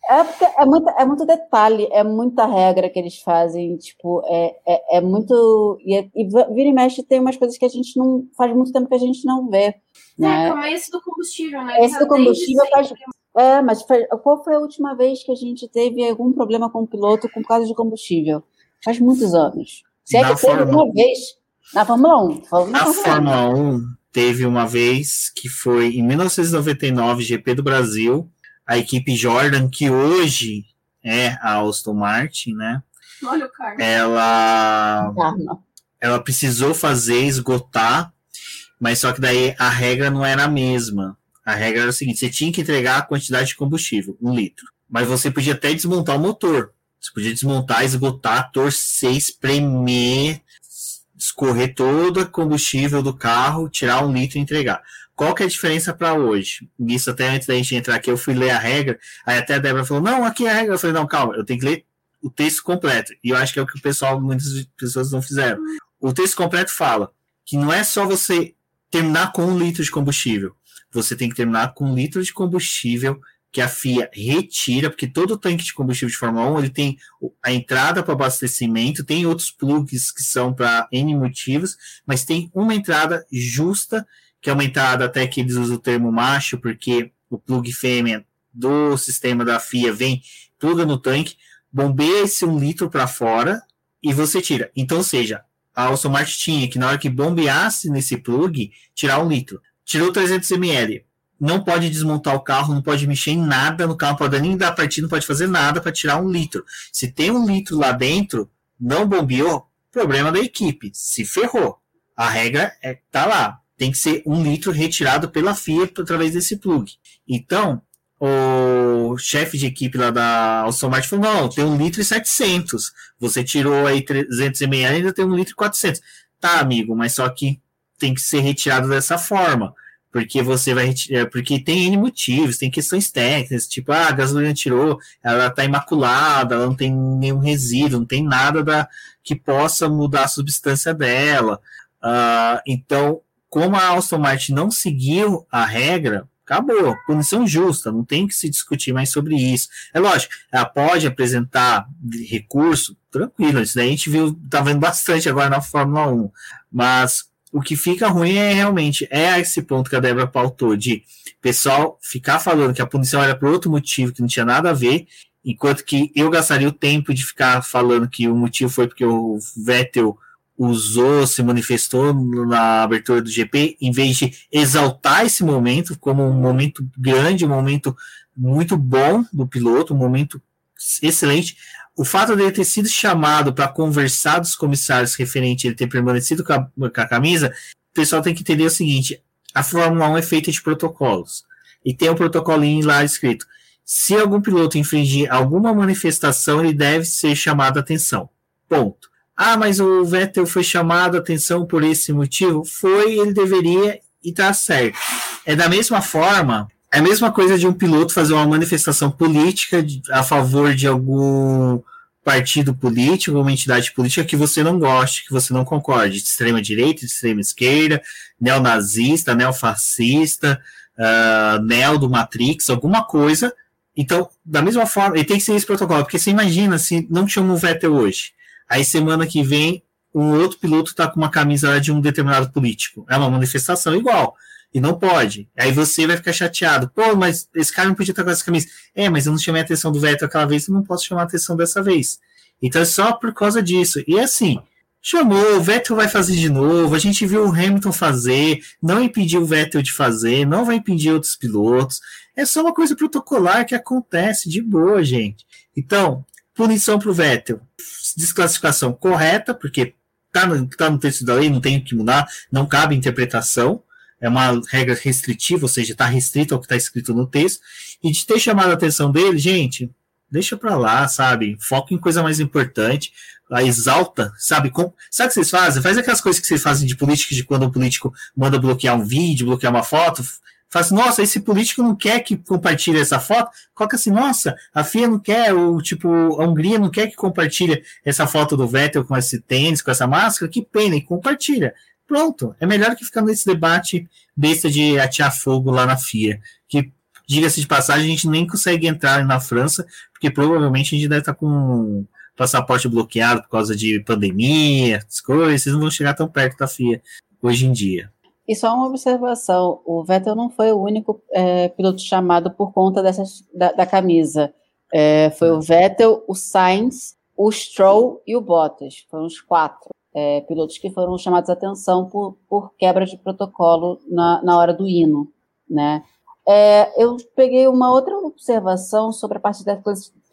É porque é, muita, é muito detalhe, é muita regra que eles fazem, tipo, é, é, é muito. E, é, e vira e mexe tem umas coisas que a gente não. faz muito tempo que a gente não vê. É, né? É, como esse do combustível, né? Esse do combustível faz. É, mas foi, qual foi a última vez que a gente teve algum problema com o piloto por causa de combustível? Faz muitos anos. Se é que teve uma vez. Na Fórmula 1. Na, na Fórmula 1 teve uma vez que foi em 1999, GP do Brasil a equipe Jordan, que hoje é a Aston Martin, né? Olha o cara. Ela, ela precisou fazer, esgotar, mas só que daí a regra não era a mesma. A regra era o seguinte: você tinha que entregar a quantidade de combustível, um litro. Mas você podia até desmontar o motor. Você podia desmontar, esgotar, torcer, espremer, escorrer todo o combustível do carro, tirar um litro e entregar. Qual que é a diferença para hoje? Isso até antes da gente entrar aqui, eu fui ler a regra, aí até a Débora falou, não, aqui é a regra. Eu falei, não, calma, eu tenho que ler o texto completo. E eu acho que é o que o pessoal, muitas pessoas não fizeram. O texto completo fala que não é só você terminar com um litro de combustível. Você tem que terminar com um litro de combustível que a FIA retira, porque todo tanque de combustível de Fórmula 1 ele tem a entrada para abastecimento, tem outros plugs que são para N motivos, mas tem uma entrada justa que é uma entrada até que eles usam o termo macho, porque o plug fêmea do sistema da FIA vem, pluga no tanque, bombeia esse um litro para fora e você tira. Então, seja, a Aston Martin tinha que na hora que bombeasse nesse plug, tirar um litro. Tirou 300 ml. Não pode desmontar o carro, não pode mexer em nada no carro, não pode nem dar partida, não pode fazer nada para tirar um litro. Se tem um litro lá dentro, não bombeou, problema da equipe, se ferrou. A regra é tá lá tem que ser um litro retirado pela FIA através desse plug. Então, o chefe de equipe lá da Aston Martin falou, não, tem um litro e 700. Você tirou aí 300 ml, ainda tem um litro e 400. Tá, amigo, mas só que tem que ser retirado dessa forma. Porque você vai retirar, porque tem N motivos, tem questões técnicas, tipo, ah, a gasolina tirou, ela tá imaculada, ela não tem nenhum resíduo, não tem nada da, que possa mudar a substância dela. Uh, então, como a Aston Martin não seguiu a regra, acabou. Punição justa, não tem que se discutir mais sobre isso. É lógico, ela pode apresentar recurso, tranquilo, isso daí a gente viu, tá vendo bastante agora na Fórmula 1. Mas o que fica ruim é realmente é esse ponto que a Débora pautou de pessoal ficar falando que a punição era por outro motivo que não tinha nada a ver, enquanto que eu gastaria o tempo de ficar falando que o motivo foi porque o Vettel usou, se manifestou na abertura do GP, em vez de exaltar esse momento como um momento grande, um momento muito bom do piloto, um momento excelente. O fato dele ter sido chamado para conversar dos comissários referente ele ter permanecido com a, com a camisa, o pessoal tem que entender o seguinte: a Fórmula 1 é feita de protocolos. E tem um protocolinho lá escrito: se algum piloto infringir alguma manifestação, ele deve ser chamado a atenção. Ponto. Ah, mas o Vettel foi chamado a atenção por esse motivo? Foi, ele deveria e tá certo. É da mesma forma, é a mesma coisa de um piloto fazer uma manifestação política a favor de algum partido político, uma entidade política que você não goste, que você não concorde, de extrema direita, de extrema esquerda, neonazista, neofascista, uh, neo do Matrix, alguma coisa. Então, da mesma forma, ele tem que ser esse protocolo, porque você imagina se não chama o Vettel hoje, aí semana que vem um outro piloto está com uma camisa de um determinado político. É uma manifestação igual. E não pode. Aí você vai ficar chateado. Pô, mas esse cara não podia estar com essa camisa. É, mas eu não chamei a atenção do Vettel aquela vez, eu não posso chamar a atenção dessa vez. Então é só por causa disso. E assim, chamou, o Vettel vai fazer de novo. A gente viu o Hamilton fazer, não impediu o Vettel de fazer, não vai impedir outros pilotos. É só uma coisa protocolar que acontece de boa, gente. Então, punição para o Vettel. Desclassificação correta, porque tá no, tá no texto da lei, não tem o que mudar, não cabe interpretação é uma regra restritiva, ou seja, está restrito ao que está escrito no texto, e de ter chamado a atenção dele, gente, deixa para lá, sabe? Foca em coisa mais importante, a exalta, sabe? Com, sabe o que vocês fazem? Faz aquelas coisas que vocês fazem de política, de quando um político manda bloquear um vídeo, bloquear uma foto, faz assim, nossa, esse político não quer que compartilhe essa foto, coloca assim, nossa, a FIA não quer, o tipo, a Hungria não quer que compartilhe essa foto do Vettel com esse tênis, com essa máscara, que pena, e compartilha. Pronto. É melhor que ficar nesse debate besta de atear fogo lá na FIA. Que, diga-se de passagem, a gente nem consegue entrar na França, porque provavelmente a gente deve estar com passaporte bloqueado por causa de pandemia, as coisas, vocês não vão chegar tão perto da FIA hoje em dia. E só uma observação: o Vettel não foi o único é, piloto chamado por conta dessas, da, da camisa. É, foi o Vettel, o Sainz, o Stroll e o Bottas. Foram os quatro é, pilotos que foram chamados a atenção por, por quebra de protocolo na, na hora do hino, né? É, eu peguei uma outra observação sobre a parte da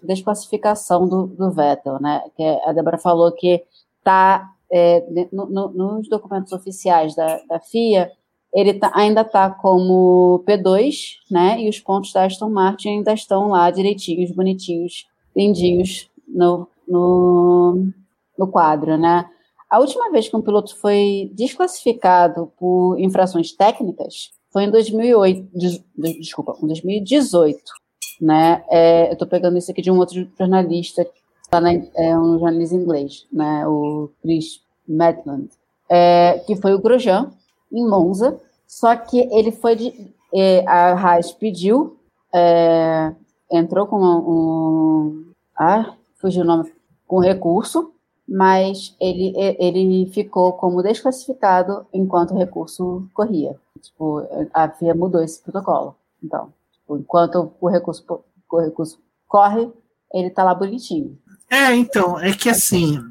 desclassificação do, do Vettel, né? Que a Débora falou que está é, no, no, nos documentos oficiais da, da FIA, ele tá, ainda está como P2, né? E os pontos da Aston Martin ainda estão lá direitinhos, bonitinhos, lindinhos no, no, no quadro, né? A última vez que um piloto foi desclassificado por infrações técnicas foi em 2008, des, desculpa, em 2018, né? É, eu estou pegando isso aqui de um outro jornalista, na, é um jornalista inglês, né? O Chris Maitland, é, que foi o Grosjean em Monza, só que ele foi de, é, a Haas pediu, é, entrou com um, um ah, fugiu o nome, com recurso mas ele, ele ficou como desclassificado enquanto o recurso corria. Tipo, a FIA mudou esse protocolo. Então, tipo, enquanto o recurso, o recurso corre, ele está lá bonitinho. É, então, é que assim,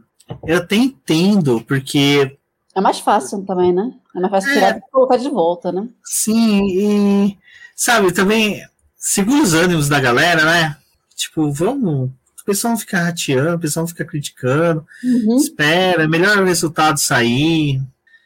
eu até entendo, porque. É mais fácil também, né? É mais fácil tirar é, e colocar de volta, né? Sim, e. Sabe, também segura os ânimos da galera, né? Tipo, vamos pessoal não fica rateando, o pessoal não fica criticando, uhum. espera, é melhor o resultado sair.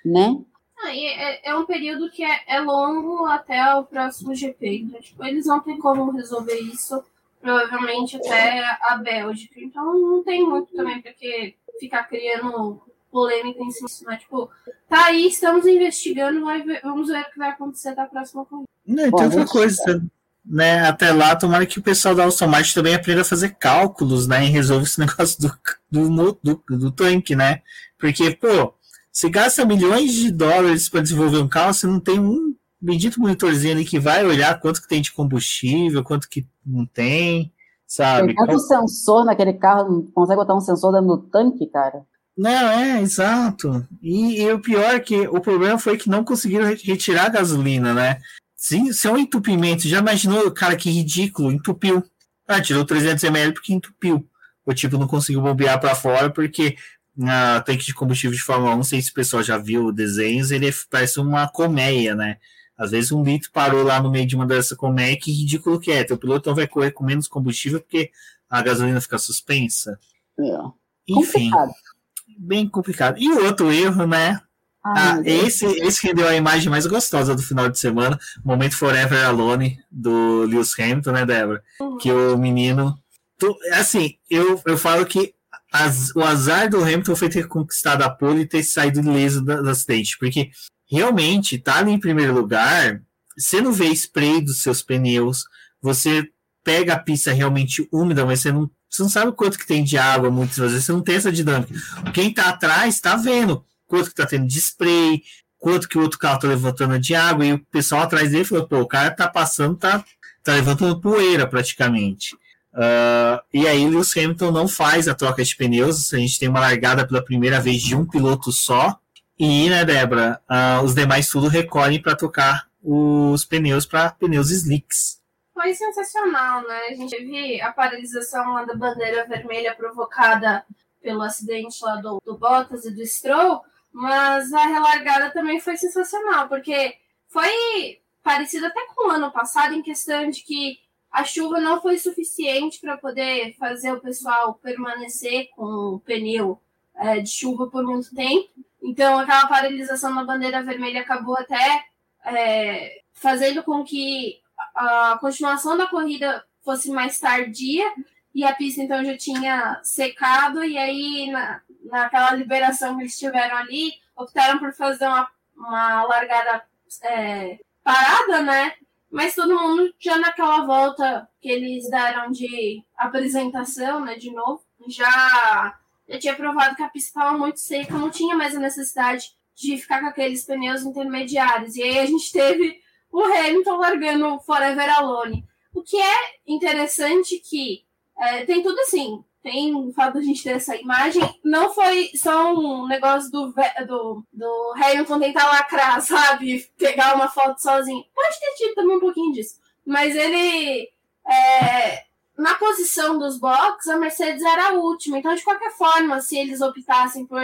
Né? Ah, é, é, um período que é, é, longo até o próximo GP. Então, tipo, eles não têm como resolver isso, provavelmente até a Bélgica. Então não tem muito também porque ficar criando polêmica em cima. Né? Tipo, tá aí, estamos investigando, vai ver, vamos ver o que vai acontecer da próxima corrida. Não, tem outra coisa né, até lá, tomara que o pessoal da Aston Martin também aprenda a fazer cálculos, né, e resolva esse negócio do, do, do, do tanque, né, porque, pô, você gasta milhões de dólares para desenvolver um carro, você não tem um bendito monitorzinho ali que vai olhar quanto que tem de combustível, quanto que não tem, sabe? Tem tanto sensor naquele carro, não consegue botar um sensor dentro do tanque, cara? Não, é, exato. E, e, o pior é que o problema foi que não conseguiram retirar a gasolina, né? Sim, se é um entupimento, já imaginou, cara, que ridículo, entupiu. Ah, tirou 300 ml porque entupiu. O tipo não conseguiu bombear para fora porque na tanque de combustível de Fórmula 1, não sei se o pessoal já viu desenhos, ele parece uma colmeia, né? Às vezes um litro parou lá no meio de uma dessa colmeia, que ridículo que é. Teu piloto vai correr com menos combustível porque a gasolina fica suspensa. É. Enfim, Complicado. bem complicado. E outro erro, né? Ah, Deus. esse, esse rendeu a imagem mais gostosa do final de semana, Momento Forever Alone, do Lewis Hamilton, né, Débora? Que o menino. tu- assim, eu, eu falo que as- o azar do Hamilton foi ter conquistado a pole e ter saído ileso da- do acidente, porque realmente tá ali em primeiro lugar, você não vê spray dos seus pneus, você pega a pista realmente úmida, mas você não, você não sabe quanto que tem de água, muitas vezes você não tem essa dinâmica. Quem tá atrás tá vendo quanto que tá tendo de spray, quanto que o outro carro tá levantando de água, e o pessoal atrás dele falou, pô, o cara tá passando, tá, tá levantando poeira praticamente. Ah, e aí Lewis Hamilton não faz a troca de pneus, a gente tem uma largada pela primeira vez de um piloto só, e, né, Débora, ah, os demais tudo recolhem para trocar os pneus para pneus slicks. Foi sensacional, né? A gente teve a paralisação lá da bandeira vermelha provocada pelo acidente lá do, do Bottas e do Stroll, mas a relargada também foi sensacional, porque foi parecido até com o ano passado, em questão de que a chuva não foi suficiente para poder fazer o pessoal permanecer com o pneu é, de chuva por muito tempo. Então, aquela paralisação na bandeira vermelha acabou até é, fazendo com que a continuação da corrida fosse mais tardia e a pista então já tinha secado e aí na, naquela liberação que eles tiveram ali optaram por fazer uma, uma largada é, parada, né? Mas todo mundo já naquela volta que eles deram de apresentação, né, de novo, já, já tinha provado que a pista estava muito seca, não tinha mais a necessidade de ficar com aqueles pneus intermediários. E aí a gente teve o Hamilton largando Forever Alone. O que é interessante que é, tem tudo assim. Tem o fato da gente ter essa imagem. Não foi só um negócio do, do, do Hamilton tentar lacrar, sabe? Pegar uma foto sozinho. Pode ter tido também um pouquinho disso. Mas ele. é, na posição dos boxes, a Mercedes era a última. Então, de qualquer forma, se eles optassem por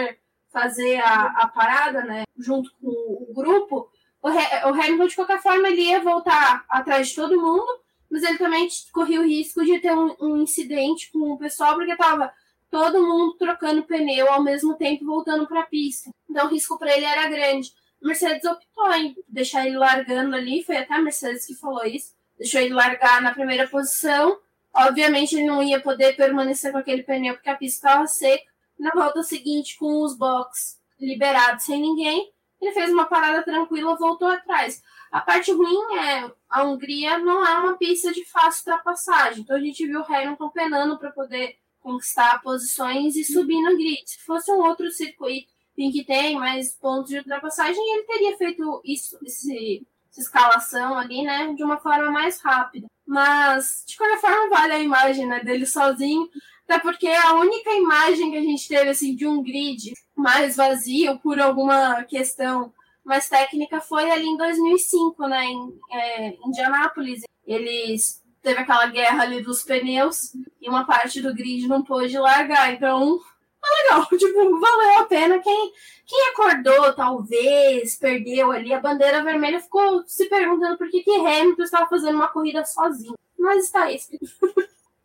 fazer a, a parada, né? Junto com o grupo, o, o Hamilton, de qualquer forma, ele ia voltar atrás de todo mundo, mas ele também corria o risco de ter um, um incidente com o pessoal, porque tava todo mundo trocando pneu ao mesmo tempo voltando para a pista. Então o risco para ele era grande. Mercedes optou em deixar ele largando ali, foi até a Mercedes que falou isso, deixou ele largar na primeira posição. Obviamente ele não ia poder permanecer com aquele pneu porque a pista estava seca. Na volta seguinte, com os boxes liberados sem ninguém, ele fez uma parada tranquila, voltou atrás. A parte ruim é a Hungria não é uma pista de fácil ultrapassagem. Então a gente viu o Hamilton penando para poder conquistar posições e subir no grid. Se fosse um outro circuito em que tem mais pontos de ultrapassagem, ele teria feito isso, esse, essa escalação ali, né, de uma forma mais rápida. Mas, de qualquer forma, vale a imagem né, dele sozinho, até porque a única imagem que a gente teve assim, de um grid mais vazio por alguma questão mais técnica foi ali em 2005, né, em é, Indianápolis. Eles teve aquela guerra ali dos pneus e uma parte do grid não pôde largar. Então, é legal, tipo, valeu a pena. Quem, quem acordou, talvez, perdeu ali, a bandeira vermelha ficou se perguntando por que, que Hamilton estava fazendo uma corrida sozinho. Mas está aí.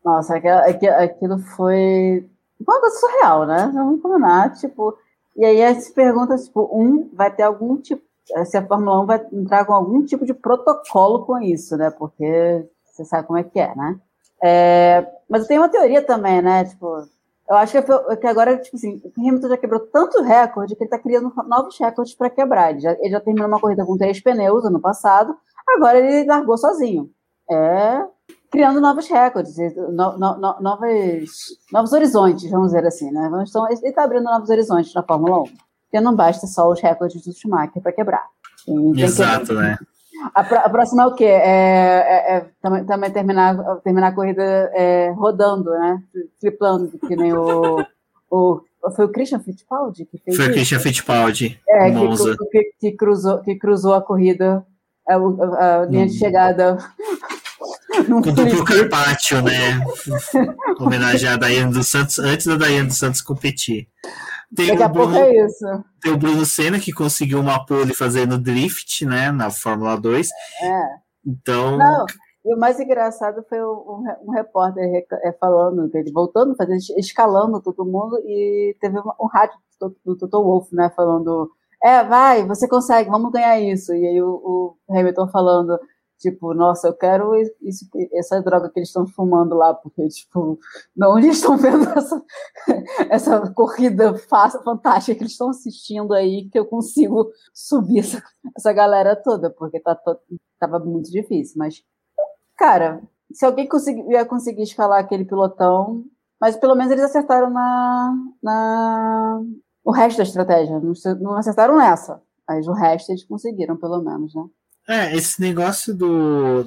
Nossa, aquilo, aquilo- foi uma coisa surreal, né? Vamos combinar, tipo. E aí aí se pergunta, tipo, um, vai ter algum tipo. Se a Fórmula 1 vai entrar com algum tipo de protocolo com isso, né? Porque você sabe como é que é, né? É, mas eu tenho uma teoria também, né? Tipo, eu acho que, agora, tipo assim, o Hamilton já quebrou tanto recorde que ele tá criando novos recordes para quebrar. Ele já, ele já terminou uma corrida com três pneus ano passado, agora ele largou sozinho. É, criando novos recordes, no, no, no, novos, novos horizontes, vamos dizer assim, né? Então, ele está abrindo novos horizontes na Fórmula 1. Porque não basta só os recordes do Schumacher para quebrar. Tem Exato, que- né? A, pró- a próxima é o quê? É, é- é também, também terminar, terminar a corrida é, rodando, né? Triplando, que nem o, o. Foi o Christian Fittipaldi que fez Foi o? Christian Fittipaldi, É, que, Monza. que, que cruzou, que cruzou a corrida, a, a- a linha de Hum. chegada. num Com o duplo. Carpaccio, né? Homenagear a Daiane dos Santos antes da Daiane dos Santos competir. Tem Daqui o, a pouco Bruno, é isso. tem o Bruno Senna que conseguiu uma pole fazendo drift, né? Na Fórmula 2. É. Então, Não, E o mais engraçado foi um, um repórter é, falando, ele voltando, fazendo, escalando todo mundo, e teve um rádio do Toto Wolff, né, falando, é, vai, você consegue, vamos ganhar isso. E aí o, o Hamilton falando, tipo, nossa, eu quero isso, essa droga que eles estão fumando lá, porque, tipo, onde eles estão vendo essa, essa corrida fantástica que eles estão assistindo aí, que eu consigo subir essa, essa galera toda, porque tá, tava muito difícil, mas Cara, se alguém conseguir, ia conseguir escalar aquele pilotão, mas pelo menos eles acertaram na, na o resto da estratégia. Não, não acertaram nessa, mas o resto eles conseguiram, pelo menos, né? É, esse negócio do,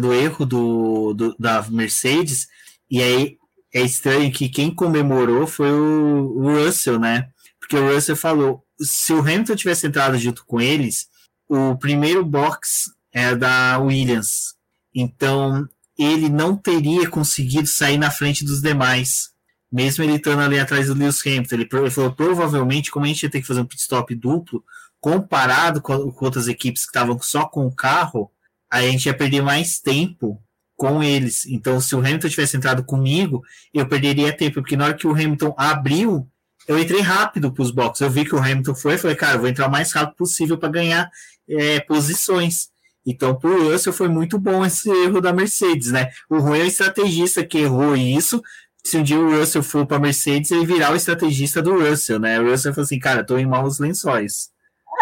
do erro do, do, da Mercedes, e aí é estranho que quem comemorou foi o, o Russell, né? Porque o Russell falou: se o Hamilton tivesse entrado junto com eles, o primeiro box é da Williams. Então, ele não teria conseguido sair na frente dos demais, mesmo ele estando ali atrás do Lewis Hamilton. Ele, ele falou, provavelmente, como a gente ia ter que fazer um pit stop duplo, comparado com, com outras equipes que estavam só com o carro, a gente ia perder mais tempo com eles. Então, se o Hamilton tivesse entrado comigo, eu perderia tempo, porque na hora que o Hamilton abriu, eu entrei rápido para os boxes. Eu vi que o Hamilton foi, falei, cara, vou entrar o mais rápido possível para ganhar é, posições. Então, para o Russell foi muito bom esse erro da Mercedes, né? O ruim é o estrategista que errou isso. Se um dia o Russell for para a Mercedes, ele virar o estrategista do Russell, né? O Russell falou assim, cara, tô em maus lençóis.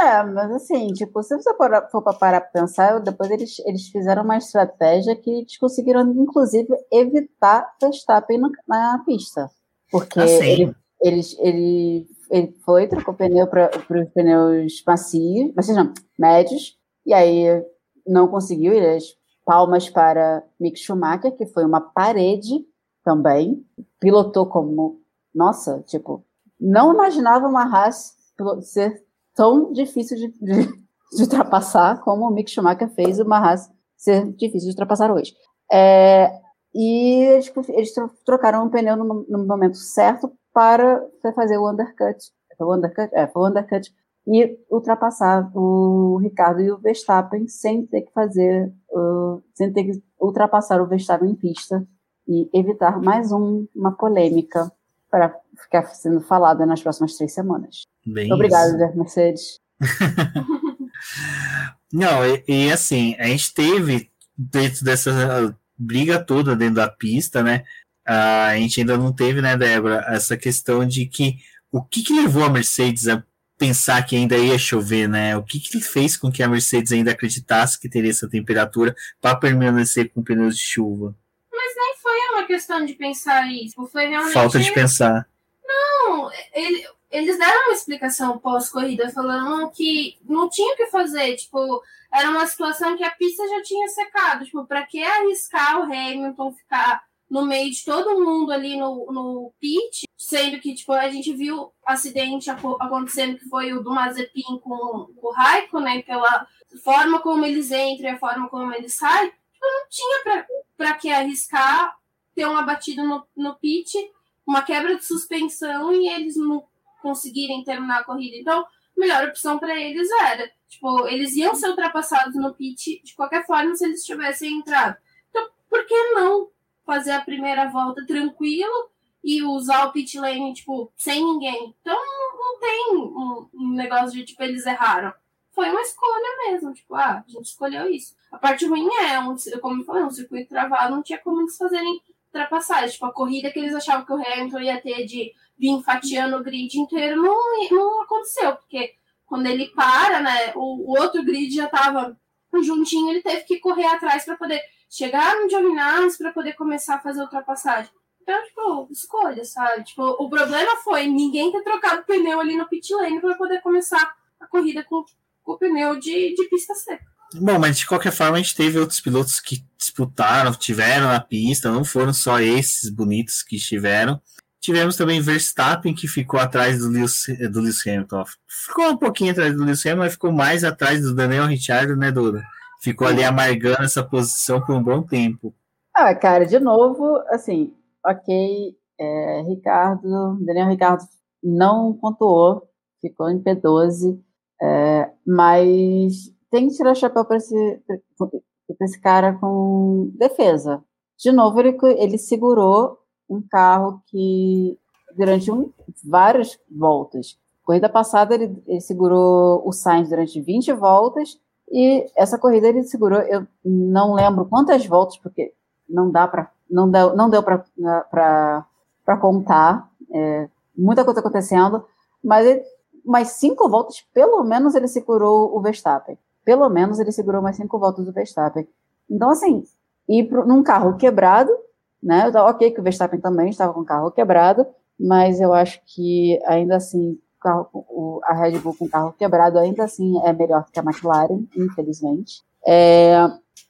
É, mas assim, tipo, se você for, for para parar para pensar, depois eles, eles fizeram uma estratégia que eles conseguiram, inclusive, evitar Verstappen na, na pista. Porque ah, ele, eles, ele, ele foi, trocou pneu para os pneus macios, macios não, médios, e aí não conseguiu, e as palmas para Mick Schumacher, que foi uma parede também, pilotou como, nossa, tipo, não imaginava uma Haas ser tão difícil de, de, de ultrapassar como o Mick Schumacher fez uma Haas ser difícil de ultrapassar hoje. É, e eles, eles, trocaram um pneu no, no, momento certo para fazer o undercut. Foi o undercut? É, o undercut e ultrapassar o Ricardo e o Verstappen sem ter que fazer, uh, sem ter que ultrapassar o Verstappen em pista e evitar mais um, uma polêmica para ficar sendo falada nas próximas três semanas. Bem Obrigada, Mercedes. Não, e, e, assim, a gente teve dentro dessa briga toda dentro da pista, né? A gente ainda não teve, né, Débora, essa questão de que o que, que levou a Mercedes a pensar que ainda ia chover, né? O que, que fez com que a Mercedes ainda acreditasse que teria essa temperatura para permanecer com pneus de chuva? Mas nem foi uma questão de pensar isso, foi realmente falta de pensar. Não, ele, eles deram uma explicação pós-corrida falando que não tinha o que fazer, tipo, era uma situação que a pista já tinha secado, tipo, para que arriscar o Hamilton ficar no meio de todo mundo ali no, no pit, sendo que tipo, a gente viu acidente acontecendo que foi o do Mazepin com, com o Raikkonen, né, pela forma como eles entram e a forma como eles saem, tipo, não tinha para que arriscar ter uma batida no, no pit, uma quebra de suspensão e eles não conseguirem terminar a corrida. Então, a melhor opção para eles era, tipo, eles iam ser ultrapassados no pit de qualquer forma se eles tivessem entrado. Então, por que não fazer a primeira volta tranquilo e usar o pit lane, tipo, sem ninguém. Então não tem um, um, negócio de, tipo, eles erraram. Foi uma escolha mesmo, tipo, ah, a gente escolheu isso. A parte ruim é, um, como eu falei, um circuito travado, não tinha como eles fazerem ultrapassagem. Tipo, a corrida que eles achavam que o Hamilton ia ter de vir fatiando o grid inteiro não, não aconteceu, porque quando ele para, né, o, o outro grid já tava juntinho, ele teve que correr atrás para poder chegar no Giovinazzi para poder começar a fazer ultrapassagem. Então, tipo, escolha, sabe? Tipo, o problema foi ninguém ter trocado pneu ali no pit lane para poder começar a corrida com, com o pneu de, de pista seca. Bom, mas de qualquer forma a gente teve outros pilotos que disputaram, tiveram na pista, não foram só esses bonitos que estiveram. Tivemos também Verstappen, que ficou atrás do Lewis, do Lewis Hamilton. Ficou um pouquinho atrás do Lewis Hamilton, mas ficou mais atrás do Daniel Ricciardo, né, Duda? ficou ali amargando essa posição por um bom tempo. Ah, cara, de novo, assim, ok, é, Ricardo, Daniel Ricardo não pontuou, ficou em P12, é, mas tem que tirar o chapéu para esse esse cara com defesa. De novo, ele, ele segurou um carro que, durante um, várias voltas, corrida passada ele, ele, segurou o Sainz durante 20 voltas e essa corrida ele segurou, eu não lembro quantas voltas, porque não dá para não deu, não deu para contar, é, muita coisa acontecendo, mas ele, mais cinco voltas, pelo menos ele segurou o Verstappen. Pelo menos ele segurou mais cinco voltas do Verstappen. Então, assim, ir num carro quebrado, né? Ok, que o Verstappen também estava com o carro quebrado, mas eu acho que ainda assim, carro, o, a Red Bull com o carro quebrado ainda assim é melhor que a McLaren, infelizmente. É,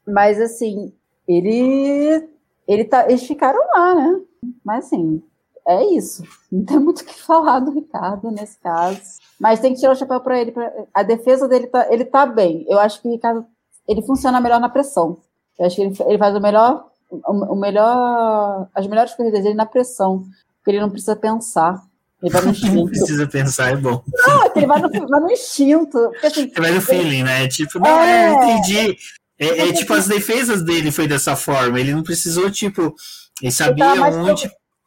mas assim, ele, ele tá, eles ficaram lá, né? Mas assim, é isso. Não tem muito o que falar do Ricardo nesse caso. Mas tem que tirar o chapéu para ele. Pra... A defesa dele tá, ele tá bem. Eu acho que o Ricardo ele funciona melhor na pressão. Eu acho que ele, ele faz o melhor, o, melhor, as melhores corridas dele na pressão, porque ele não precisa pensar. Ele vai no instinto. Não precisa pensar, é bom. Não, é ele vai no, vai no instinto. Porque, assim, ele vai no feeling, né? Tipo, não, é, eu entendi. É, é, tipo, as defesas dele foi dessa forma. Ele não precisou, tipo, ele sabia ele onde.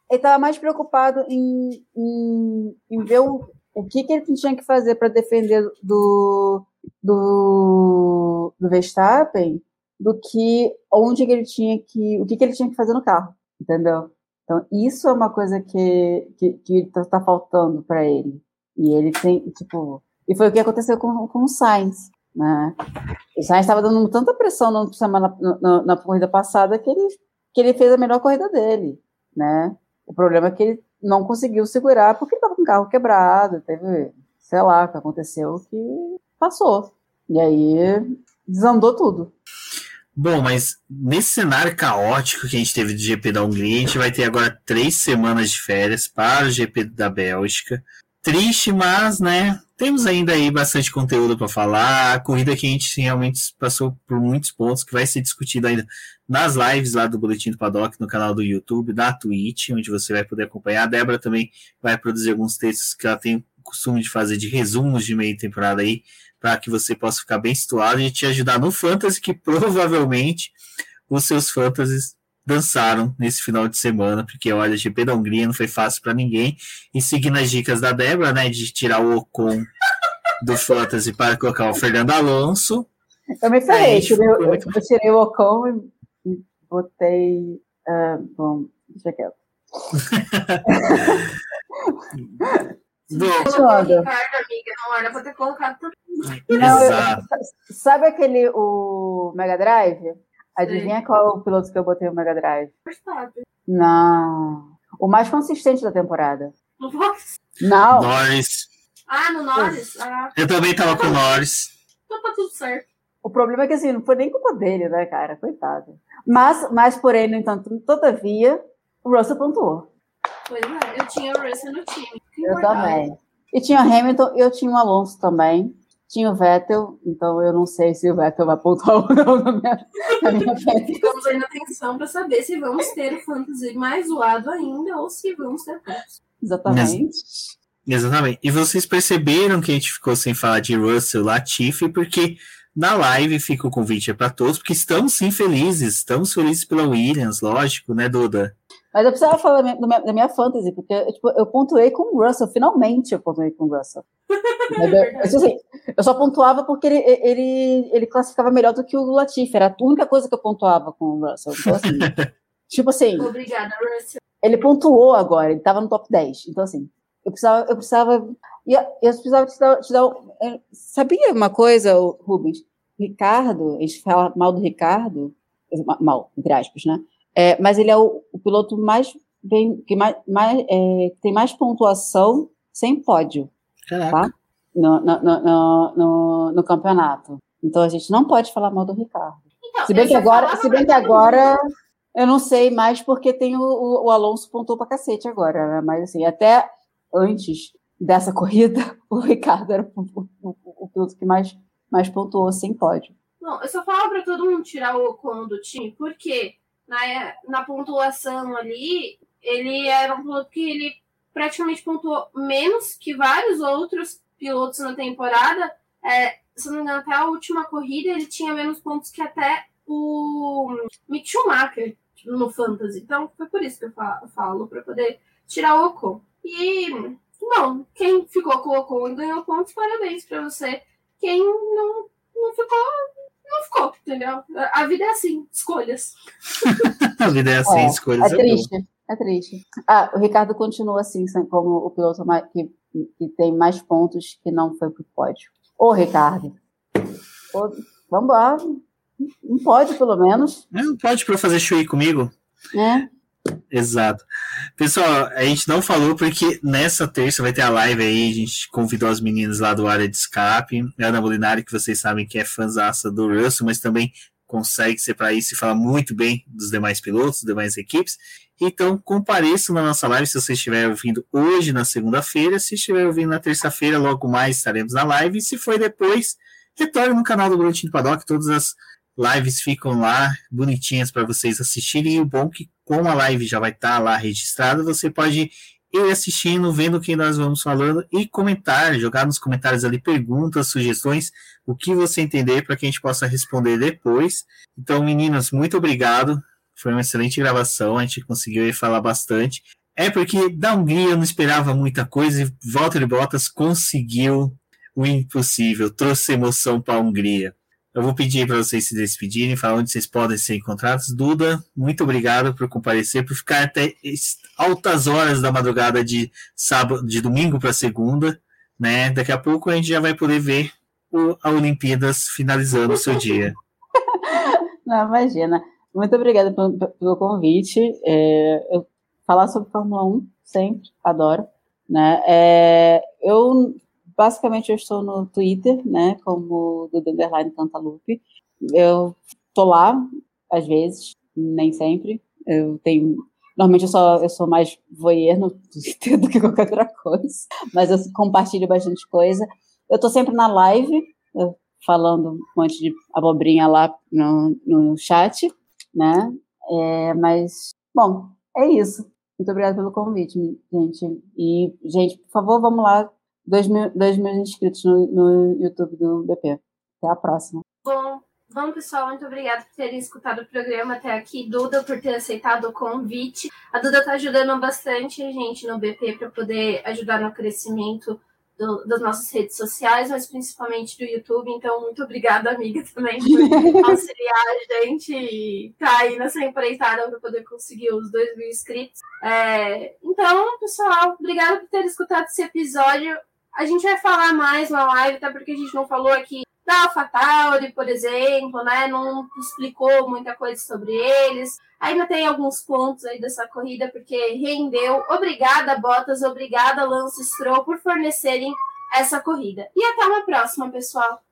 Ele estava mais preocupado em, em, em ver o, o que, que ele tinha que fazer para defender do, do, do Verstappen do que onde ele tinha que. o que, que ele tinha que fazer no carro, entendeu? Então, isso é uma coisa que, que, que tá, tá faltando para ele. E ele tem, tipo. E foi o que aconteceu com, com o Sainz. Né? O Sainz estava dando tanta pressão semana, na, na, corrida passada que ele, que ele fez a melhor corrida dele. Né? O problema é que ele não conseguiu segurar porque ele estava com o carro quebrado, teve, sei lá, o que aconteceu que passou. E aí desandou tudo. Bom, mas nesse cenário caótico que a gente teve do GP da Hungria, a gente vai ter agora três semanas de férias para o GP da Bélgica. Triste, mas, né, temos ainda aí bastante conteúdo para falar. A corrida que a gente realmente passou por muitos pontos, que vai ser discutido ainda nas lives lá do Boletim do Paddock, no canal do YouTube, da Twitch, onde você vai poder acompanhar. A Débora também vai produzir alguns textos que ela tem o costume de fazer de resumos de meio temporada aí para que você possa ficar bem situado e te ajudar no fantasy, que provavelmente os seus fantasies dançaram nesse final de semana, porque olha, a GP da Hungria não foi fácil para ninguém. E seguindo as dicas da Débora, né, de tirar o Ocon do fantasy para colocar o Fernando Alonso. Eu me ferrei, tirei, eu, eu, tirei o Ocon e botei. Uh, bom, deixa quieto. Bom, Ricardo, amiga, não ter tudo. Sabe aquele o Mega Drive? Adivinha Sim. qual é o piloto que eu botei no Mega Drive? Verstappen. Não. O mais consistente da temporada. No? Não. Norris. Ah, no Norris? Ah. Eu também tava com o Norris. Então tá tudo certo. O problema é que assim, não foi nem culpa dele, né, cara? Coitado. Mas, mas porém, no entanto, todavia, o Russell pontuou. Pois é, eu tinha o Russell no time. Eu também. E tinha Hamilton, eu tinha o Alonso também. Tinha o Vettel, então eu não sei se o Vettel vai pontuar ou não na minha, na minha. Ficamos aí na atenção para saber se vamos ter o fantasy mais zoado ainda ou se vamos ter pontos. Exatamente. Exatamente. E vocês perceberam que a gente ficou sem falar de Russell Latifi, porque na live fica o convite para todos, porque estamos sim felizes, estamos felizes pela Williams, lógico, né, Duda? Mas eu precisava falar da minha, da minha fantasy, porque tipo, eu pontuei com o Russell, finalmente eu pontuei com o Russell. eu, assim, eu só pontuava porque ele, ele, ele classificava melhor do que o Latifi, era a única coisa que eu pontuava com o Russell. Então, assim, tipo assim. Obrigada, Russell. Ele pontuou agora, ele estava no top 10. Então, assim, eu precisava. Eu precisava, eu precisava te dar, te dar. Sabia uma coisa, Rubens? Ricardo, a gente fala mal do Ricardo, mal, entre aspas, né? É, mas ele é o, o, piloto mais bem, que mais, mais é, tem mais pontuação sem pódio, Caraca. tá? No, no, no, no, no, campeonato. Então a gente não pode falar mal do Ricardo. Então, se bem que agora, se bem que agora eu não sei mais porque tem o, o, o Alonso pontuou pra cacete agora, né? Mas assim, até antes dessa corrida, o Ricardo era o, o, o piloto que mais, mais pontuou sem pódio. Não, eu só falo para todo mundo tirar o Ocon do time, porque na, na pontuação ali, ele era um piloto que ele praticamente pontuou menos que vários outros pilotos na temporada. É, se não me engano, até a última corrida ele tinha menos pontos que até o Mick Schumacher no Fantasy. Então foi por isso que eu falo, para poder tirar o Ocon. E, bom, quem ficou com o Ocon e ganhou pontos, parabéns para você. Quem não, não ficou, não ficou, entendeu? A vida é assim, escolhas. a vida é assim, é, escolhas. É, é triste, é triste. Ah, o Ricardo continua assim, como o piloto que, que tem mais pontos que não foi pro pódio. Ô, Ricardo, ô, vamos lá. Não pode, pelo menos. Não pode para fazer show comigo. É. Exato. Pessoal, a gente não falou porque nessa terça vai ter a live aí, a gente convidou as meninas lá do Área de Escape, Ana Molinari, que vocês sabem que é fãzaça do Russell, mas também consegue ser para isso e fala muito bem dos demais pilotos, das demais equipes. Então, compareçam na nossa live se você estiver ouvindo hoje, na segunda-feira. Se estiver ouvindo na terça-feira, logo mais estaremos na live. E se for depois, retorne no canal do Boletim do Paddock. Todas as lives ficam lá bonitinhas para vocês assistirem. E o bom é que, como a live já vai estar tá lá registrada, você pode ir assistindo, vendo o que nós vamos falando e comentar, jogar nos comentários ali perguntas, sugestões, o que você entender para que a gente possa responder depois. Então, meninas, muito obrigado. Foi uma excelente gravação, a gente conseguiu falar bastante. É porque da Hungria eu não esperava muita coisa e Walter Bottas conseguiu o impossível, trouxe emoção para a Hungria. Eu vou pedir para vocês se despedirem, falar onde vocês podem ser encontrados. Duda, muito obrigado por comparecer, por ficar até altas horas da madrugada de sábado, de domingo para segunda, né? Daqui a pouco a gente já vai poder ver o, a Olimpíadas finalizando o seu dia. Não, imagina. Muito obrigada pelo, convite. É, eu falar sobre Fórmula 1 sempre, adoro. Né? É, eu basicamente eu estou no Twitter, né, como do Underline Cantalupe. Eu tô lá, às vezes, nem sempre. Eu tenho. Normalmente eu, só, eu sou mais voyeur no Twitter do que qualquer outra coisa, mas eu compartilho bastante coisa. Eu tô sempre na live, falando um monte de abobrinha lá no, no chat, né? É, mas, bom, é isso. Muito obrigada pelo convite, gente. E, gente, por favor, vamos lá 2 mil, 2 mil inscritos no, no YouTube do BP. Até a próxima. Bom, bom, pessoal, muito obrigada por terem escutado o programa até aqui. Duda, por ter aceitado o convite. A Duda está ajudando bastante a gente no BP para poder ajudar no crescimento do, das nossas redes sociais, mas principalmente do YouTube. Então, muito obrigada, amiga, também por auxiliar a gente e tá aí nessa empreitada para poder conseguir os 2 mil inscritos. É, então, pessoal, obrigada por ter escutado esse episódio. A gente vai falar mais na live, até porque a gente não falou aqui da AlphaTauri, por exemplo, né? Não explicou muita coisa sobre eles. Ainda tem alguns pontos aí dessa corrida, porque rendeu. Obrigada, Bottas. Obrigada, Lance Stroll, por fornecerem essa corrida. E até uma próxima, pessoal.